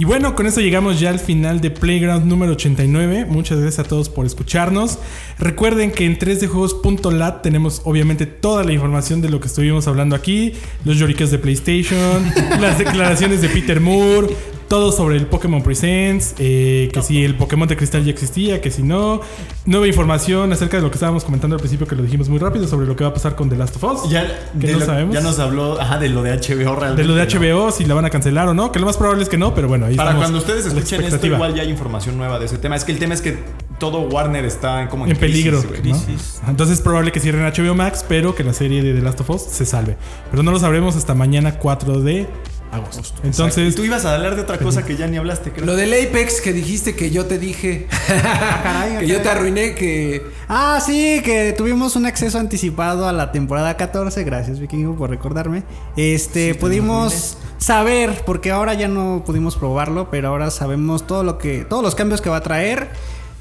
Y bueno, con eso llegamos ya al final de Playground número 89. Muchas gracias a todos por escucharnos. Recuerden que en 3djuegos.lat tenemos obviamente toda la información de lo que estuvimos hablando aquí, los lloriques de PlayStation, las declaraciones de Peter Moore, todo sobre el Pokémon Presents, eh, que si el Pokémon de cristal ya existía, que si no, nueva información acerca de lo que estábamos comentando al principio que lo dijimos muy rápido sobre lo que va a pasar con The Last of Us. Ya, que de no lo- sabemos. ya nos habló ajá, de lo de HBO realmente. de lo de ¿no? HBO, si la van a cancelar o no, que lo más probable es que no, pero bueno, ahí Para cuando ustedes escuchen esto, igual ya hay información nueva de ese tema. Es que el tema es que todo Warner está como en, en peligro. crisis. ¿no? Entonces es probable que cierren HBO Max, pero que la serie de The Last of Us se salve. Pero no lo sabremos hasta mañana 4 de agosto. Entonces, tú ibas a hablar de otra cosa que ya ni hablaste, creo. Lo del Apex que dijiste que yo te dije, caray, que yo te arruiné, que Ah, sí, que tuvimos un acceso anticipado a la temporada 14. Gracias, Vikingo, por recordarme. Este, pudimos saber, porque ahora ya no pudimos probarlo, pero ahora sabemos todo lo que, todos los cambios que va a traer.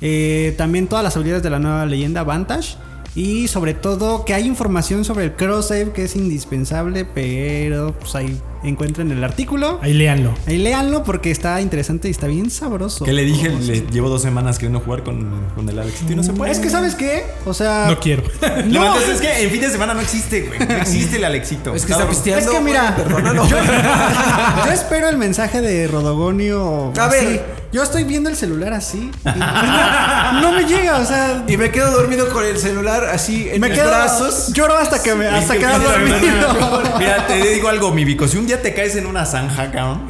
eh, también todas las habilidades de la nueva leyenda Vantage. Y sobre todo que hay información sobre el cross save que es indispensable, pero pues hay encuentren el artículo. Ahí léanlo. Ahí léanlo porque está interesante y está bien sabroso. Que le dije, le llevo dos semanas queriendo jugar con, con el Alexito y no se puede. Es que, ¿sabes qué? O sea. No quiero. No, entonces es que en fin de semana no existe, güey. No existe el Alexito. Es que está pisteando. Es que mira, güey, perdónalo. yo, yo espero el mensaje de Rodogonio. A así. ver. yo estoy viendo el celular así. y no, no me llega, o sea. Y me quedo dormido con el celular así en me mis quedo brazos. Lloro hasta que me hasta quedar mira, dormido. Mira, te digo algo, mi Vico. Si un día te caes en una zanja, cabrón,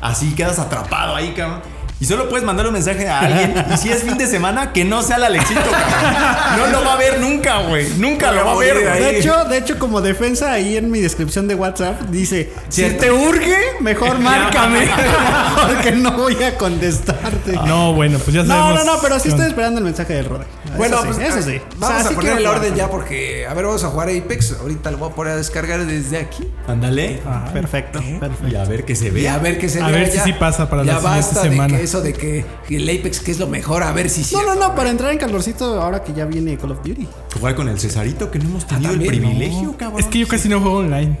así quedas atrapado ahí, cabrón. Y solo puedes mandar un mensaje a alguien. Y si es fin de semana, que no sea el Alexito, cabrón. No lo va a ver nunca, güey. Nunca lo va a ver, güey. De hecho, de hecho, como defensa ahí en mi descripción de WhatsApp dice: Si te urge, mejor márcame. porque no voy a contestarte. No, bueno, pues ya No, sabemos. no, no, pero sí estoy esperando el mensaje del Roda. Bueno, eso sí, pues eso sí. Vamos O sea, a sí poner el orden ya porque, a ver, vamos a jugar Apex. Ahorita lo voy a poner a descargar desde aquí. Ándale. Ah, perfecto, perfecto. Y a ver qué se Y ve. a ver qué se A vea ver si sí pasa para la siguiente basta semana. de que eso de que el Apex que es lo mejor, a ver si sí. No, no, no, para entrar en calorcito ahora que ya viene Call of Duty. Jugar con el Cesarito, que no hemos tenido el privilegio, cabrón. Es que yo casi no juego online.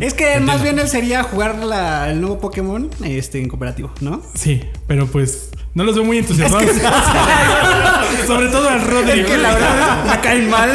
Es que más bien él sería jugar la- el nuevo Pokémon este, en cooperativo, ¿no? Sí, pero pues no los veo muy entusiasmados. Sobre todo al Rodrigo. verdad me caen mal.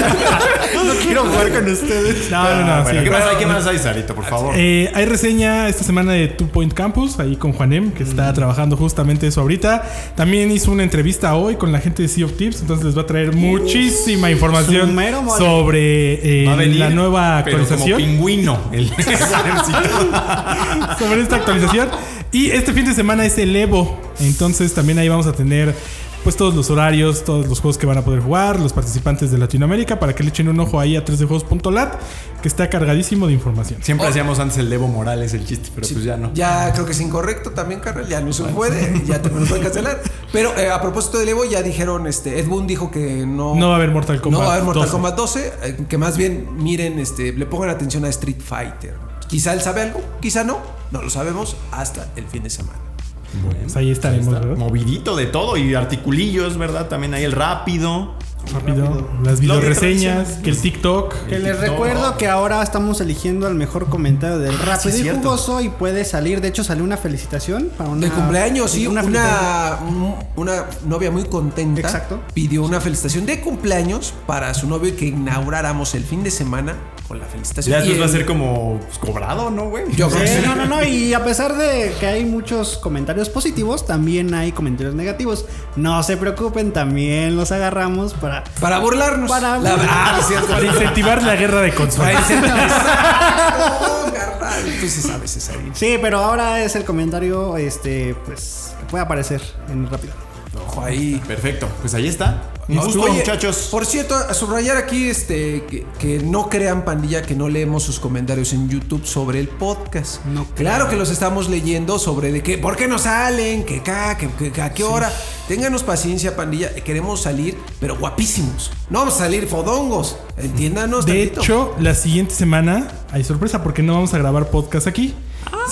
no quiero jugar con ustedes. No, no, no. Ah, Bueno, sí. ¿Qué más hay? ¿Qué más hay, Cesarito, por favor? Eh, hay reseña esta semana de Two Point Campus, ahí con Juanem, que Mm. está trabajando justamente eso ahorita. También hizo una entrevista hoy con la gente de Sea of Tips, entonces les va a traer muchísima información mero sobre eh, venir, la nueva pero como actualización. pingüino. El sobre esta actualización. Y este fin de semana es el Evo. Entonces también ahí vamos a tener pues todos los horarios, todos los juegos que van a poder jugar, los participantes de Latinoamérica, para que le echen un ojo ahí a 3dejuegos.lat, que está cargadísimo de información. Siempre hacíamos antes el Evo Morales el chiste, pero pues ya no. Ya creo que es incorrecto también, carnal. Ya no se puede. Ya te me lo pueden cancelar. Pero eh, a propósito del Evo, ya dijeron, este, Ed Boon dijo que no. No va a haber Mortal Kombat No va a haber Mortal 12. Kombat 12. eh, que más bien miren, este, le pongan atención a Street Fighter. Quizá él sabe algo, quizá no. No lo sabemos hasta el fin de semana. Bueno, Pues ahí estaremos, está ¿verdad? Movidito de todo y articulillos, ¿verdad? También hay el rápido. Rápido. Las Lo que videoreseñas, que el TikTok. Que les TikTok. recuerdo que ahora estamos eligiendo el mejor comentario del Ah, sí, rápido es y cierto. jugoso y puede salir. De hecho, salió una felicitación para una. De cumpleaños, sí. Una, felicitación. un- una novia muy contenta. Exacto. Pidió una felicitación de cumpleaños para su novio y que inauguráramos el fin de semana con la felicitación. Ya Y va a ser como pues, cobrado, ¿no, güey? Yo creo que Sí, sí. no, no, no. Y a pesar de que hay muchos comentarios positivos, también hay comentarios negativos. No se preocupen, también los agarramos para. Para burlarnos. Para La-. Ah, cierto. Para incentivar la guerra de consolas. Exacto, carnal. Tú sí sabes. Sí, pero ahora es el comentario, este, pues, que puede aparecer en rápido. Ojo ahí. Perfecto, pues ahí está. Un gusto, Oye, muchachos. Por cierto, a subrayar aquí este que, que no crean pandilla que no leemos sus comentarios en YouTube sobre el podcast. No claro que los estamos leyendo sobre de qué, por qué no salen, que acá, que, que- que a qué hora. Ténganos paciencia, pandilla. Queremos salir, pero guapísimos. No vamos a salir fodongos. Entiéndanos. De tantito. hecho, la siguiente semana hay sorpresa porque no vamos a grabar podcast aquí,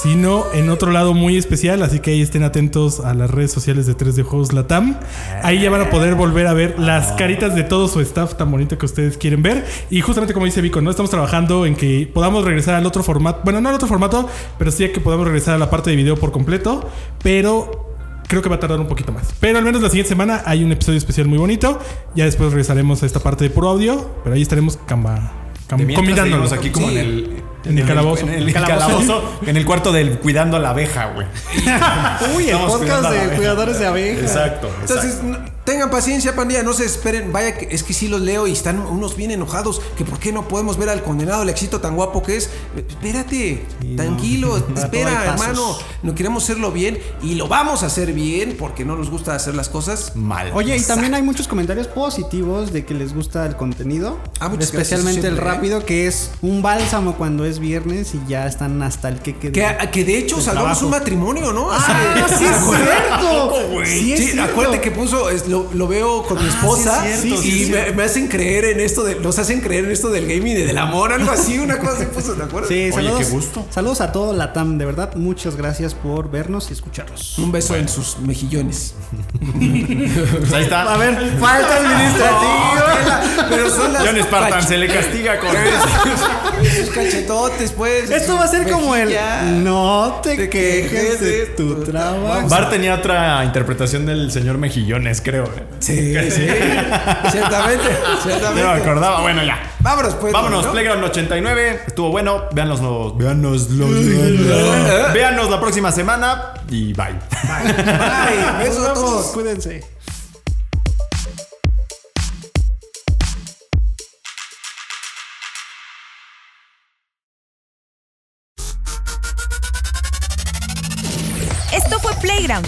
sino en otro lado muy especial. Así que ahí estén atentos a las redes sociales de 3D Juegos Latam. Ahí ya van a poder volver a ver las caritas de todo su staff tan bonito que ustedes quieren ver. Y justamente como dice Vico, no estamos trabajando en que podamos regresar al otro formato. Bueno, no al otro formato, pero sí que podamos regresar a la parte de video por completo. Pero Creo que va a tardar un poquito más. Pero al menos la siguiente semana hay un episodio especial muy bonito. Ya después regresaremos a esta parte de puro audio. Pero ahí estaremos camba, cam- combinándonos aquí como Sí. en el... En el calabozo. En el calabozo. En el cuarto del cuidando a la abeja, güey. Uy, el Estamos podcast de cuidadores de abejas. Exacto. Entonces, exacto. Tengan paciencia, pandilla, no se esperen. Vaya, que es que sí los leo y están unos bien enojados. Que por qué no podemos ver al condenado, el éxito tan guapo que es. Eh, Espérate, tranquilo, espera, hermano. No queremos hacerlo bien y lo vamos a hacer bien porque no nos gusta hacer las cosas. mal. Oye, y también hay muchos comentarios positivos de que les gusta el contenido. Ah, muchas especialmente el ¿eh? rápido, que es un bálsamo cuando es viernes y ya están hasta el que Que, que de hecho salvamos trabajo. un matrimonio, ¿no? ¡Ah, sí es cierto! Sí, es Sí, cierto. acuérdate que puso, es- lo veo con mi Ah, esposa sí es cierto, sí y me, hacen creer en esto de, nos hacen creer en esto del gaming y del amor, algo así, una cosa así puso, ¿de acuerdo? Sí, Oye, saludos, qué gusto. saludos a todo la TAM, de verdad, muchas gracias por vernos y escucharnos. Un beso en sus mejillones. Pues ahí está. A ver, falta administrativo. Pero son las John Spartan se le castiga con. sus cachetotes, pues. Esto va a ser como el no te, Te quejes quejes de tu tu trabajo. Bart tenía otra interpretación del señor Mejillones, creo. ¿Eh? Sí, sí. Ciertamente, ciertamente. No me acordaba. Bueno, ya. Vámonos, pues. Vámonos, ¿no? Playground 89. Estuvo bueno. Véanos los. Véanos los. Véanos la próxima semana. Y bye. Bye. Besos a todos. cuídense. Esto fue Playground,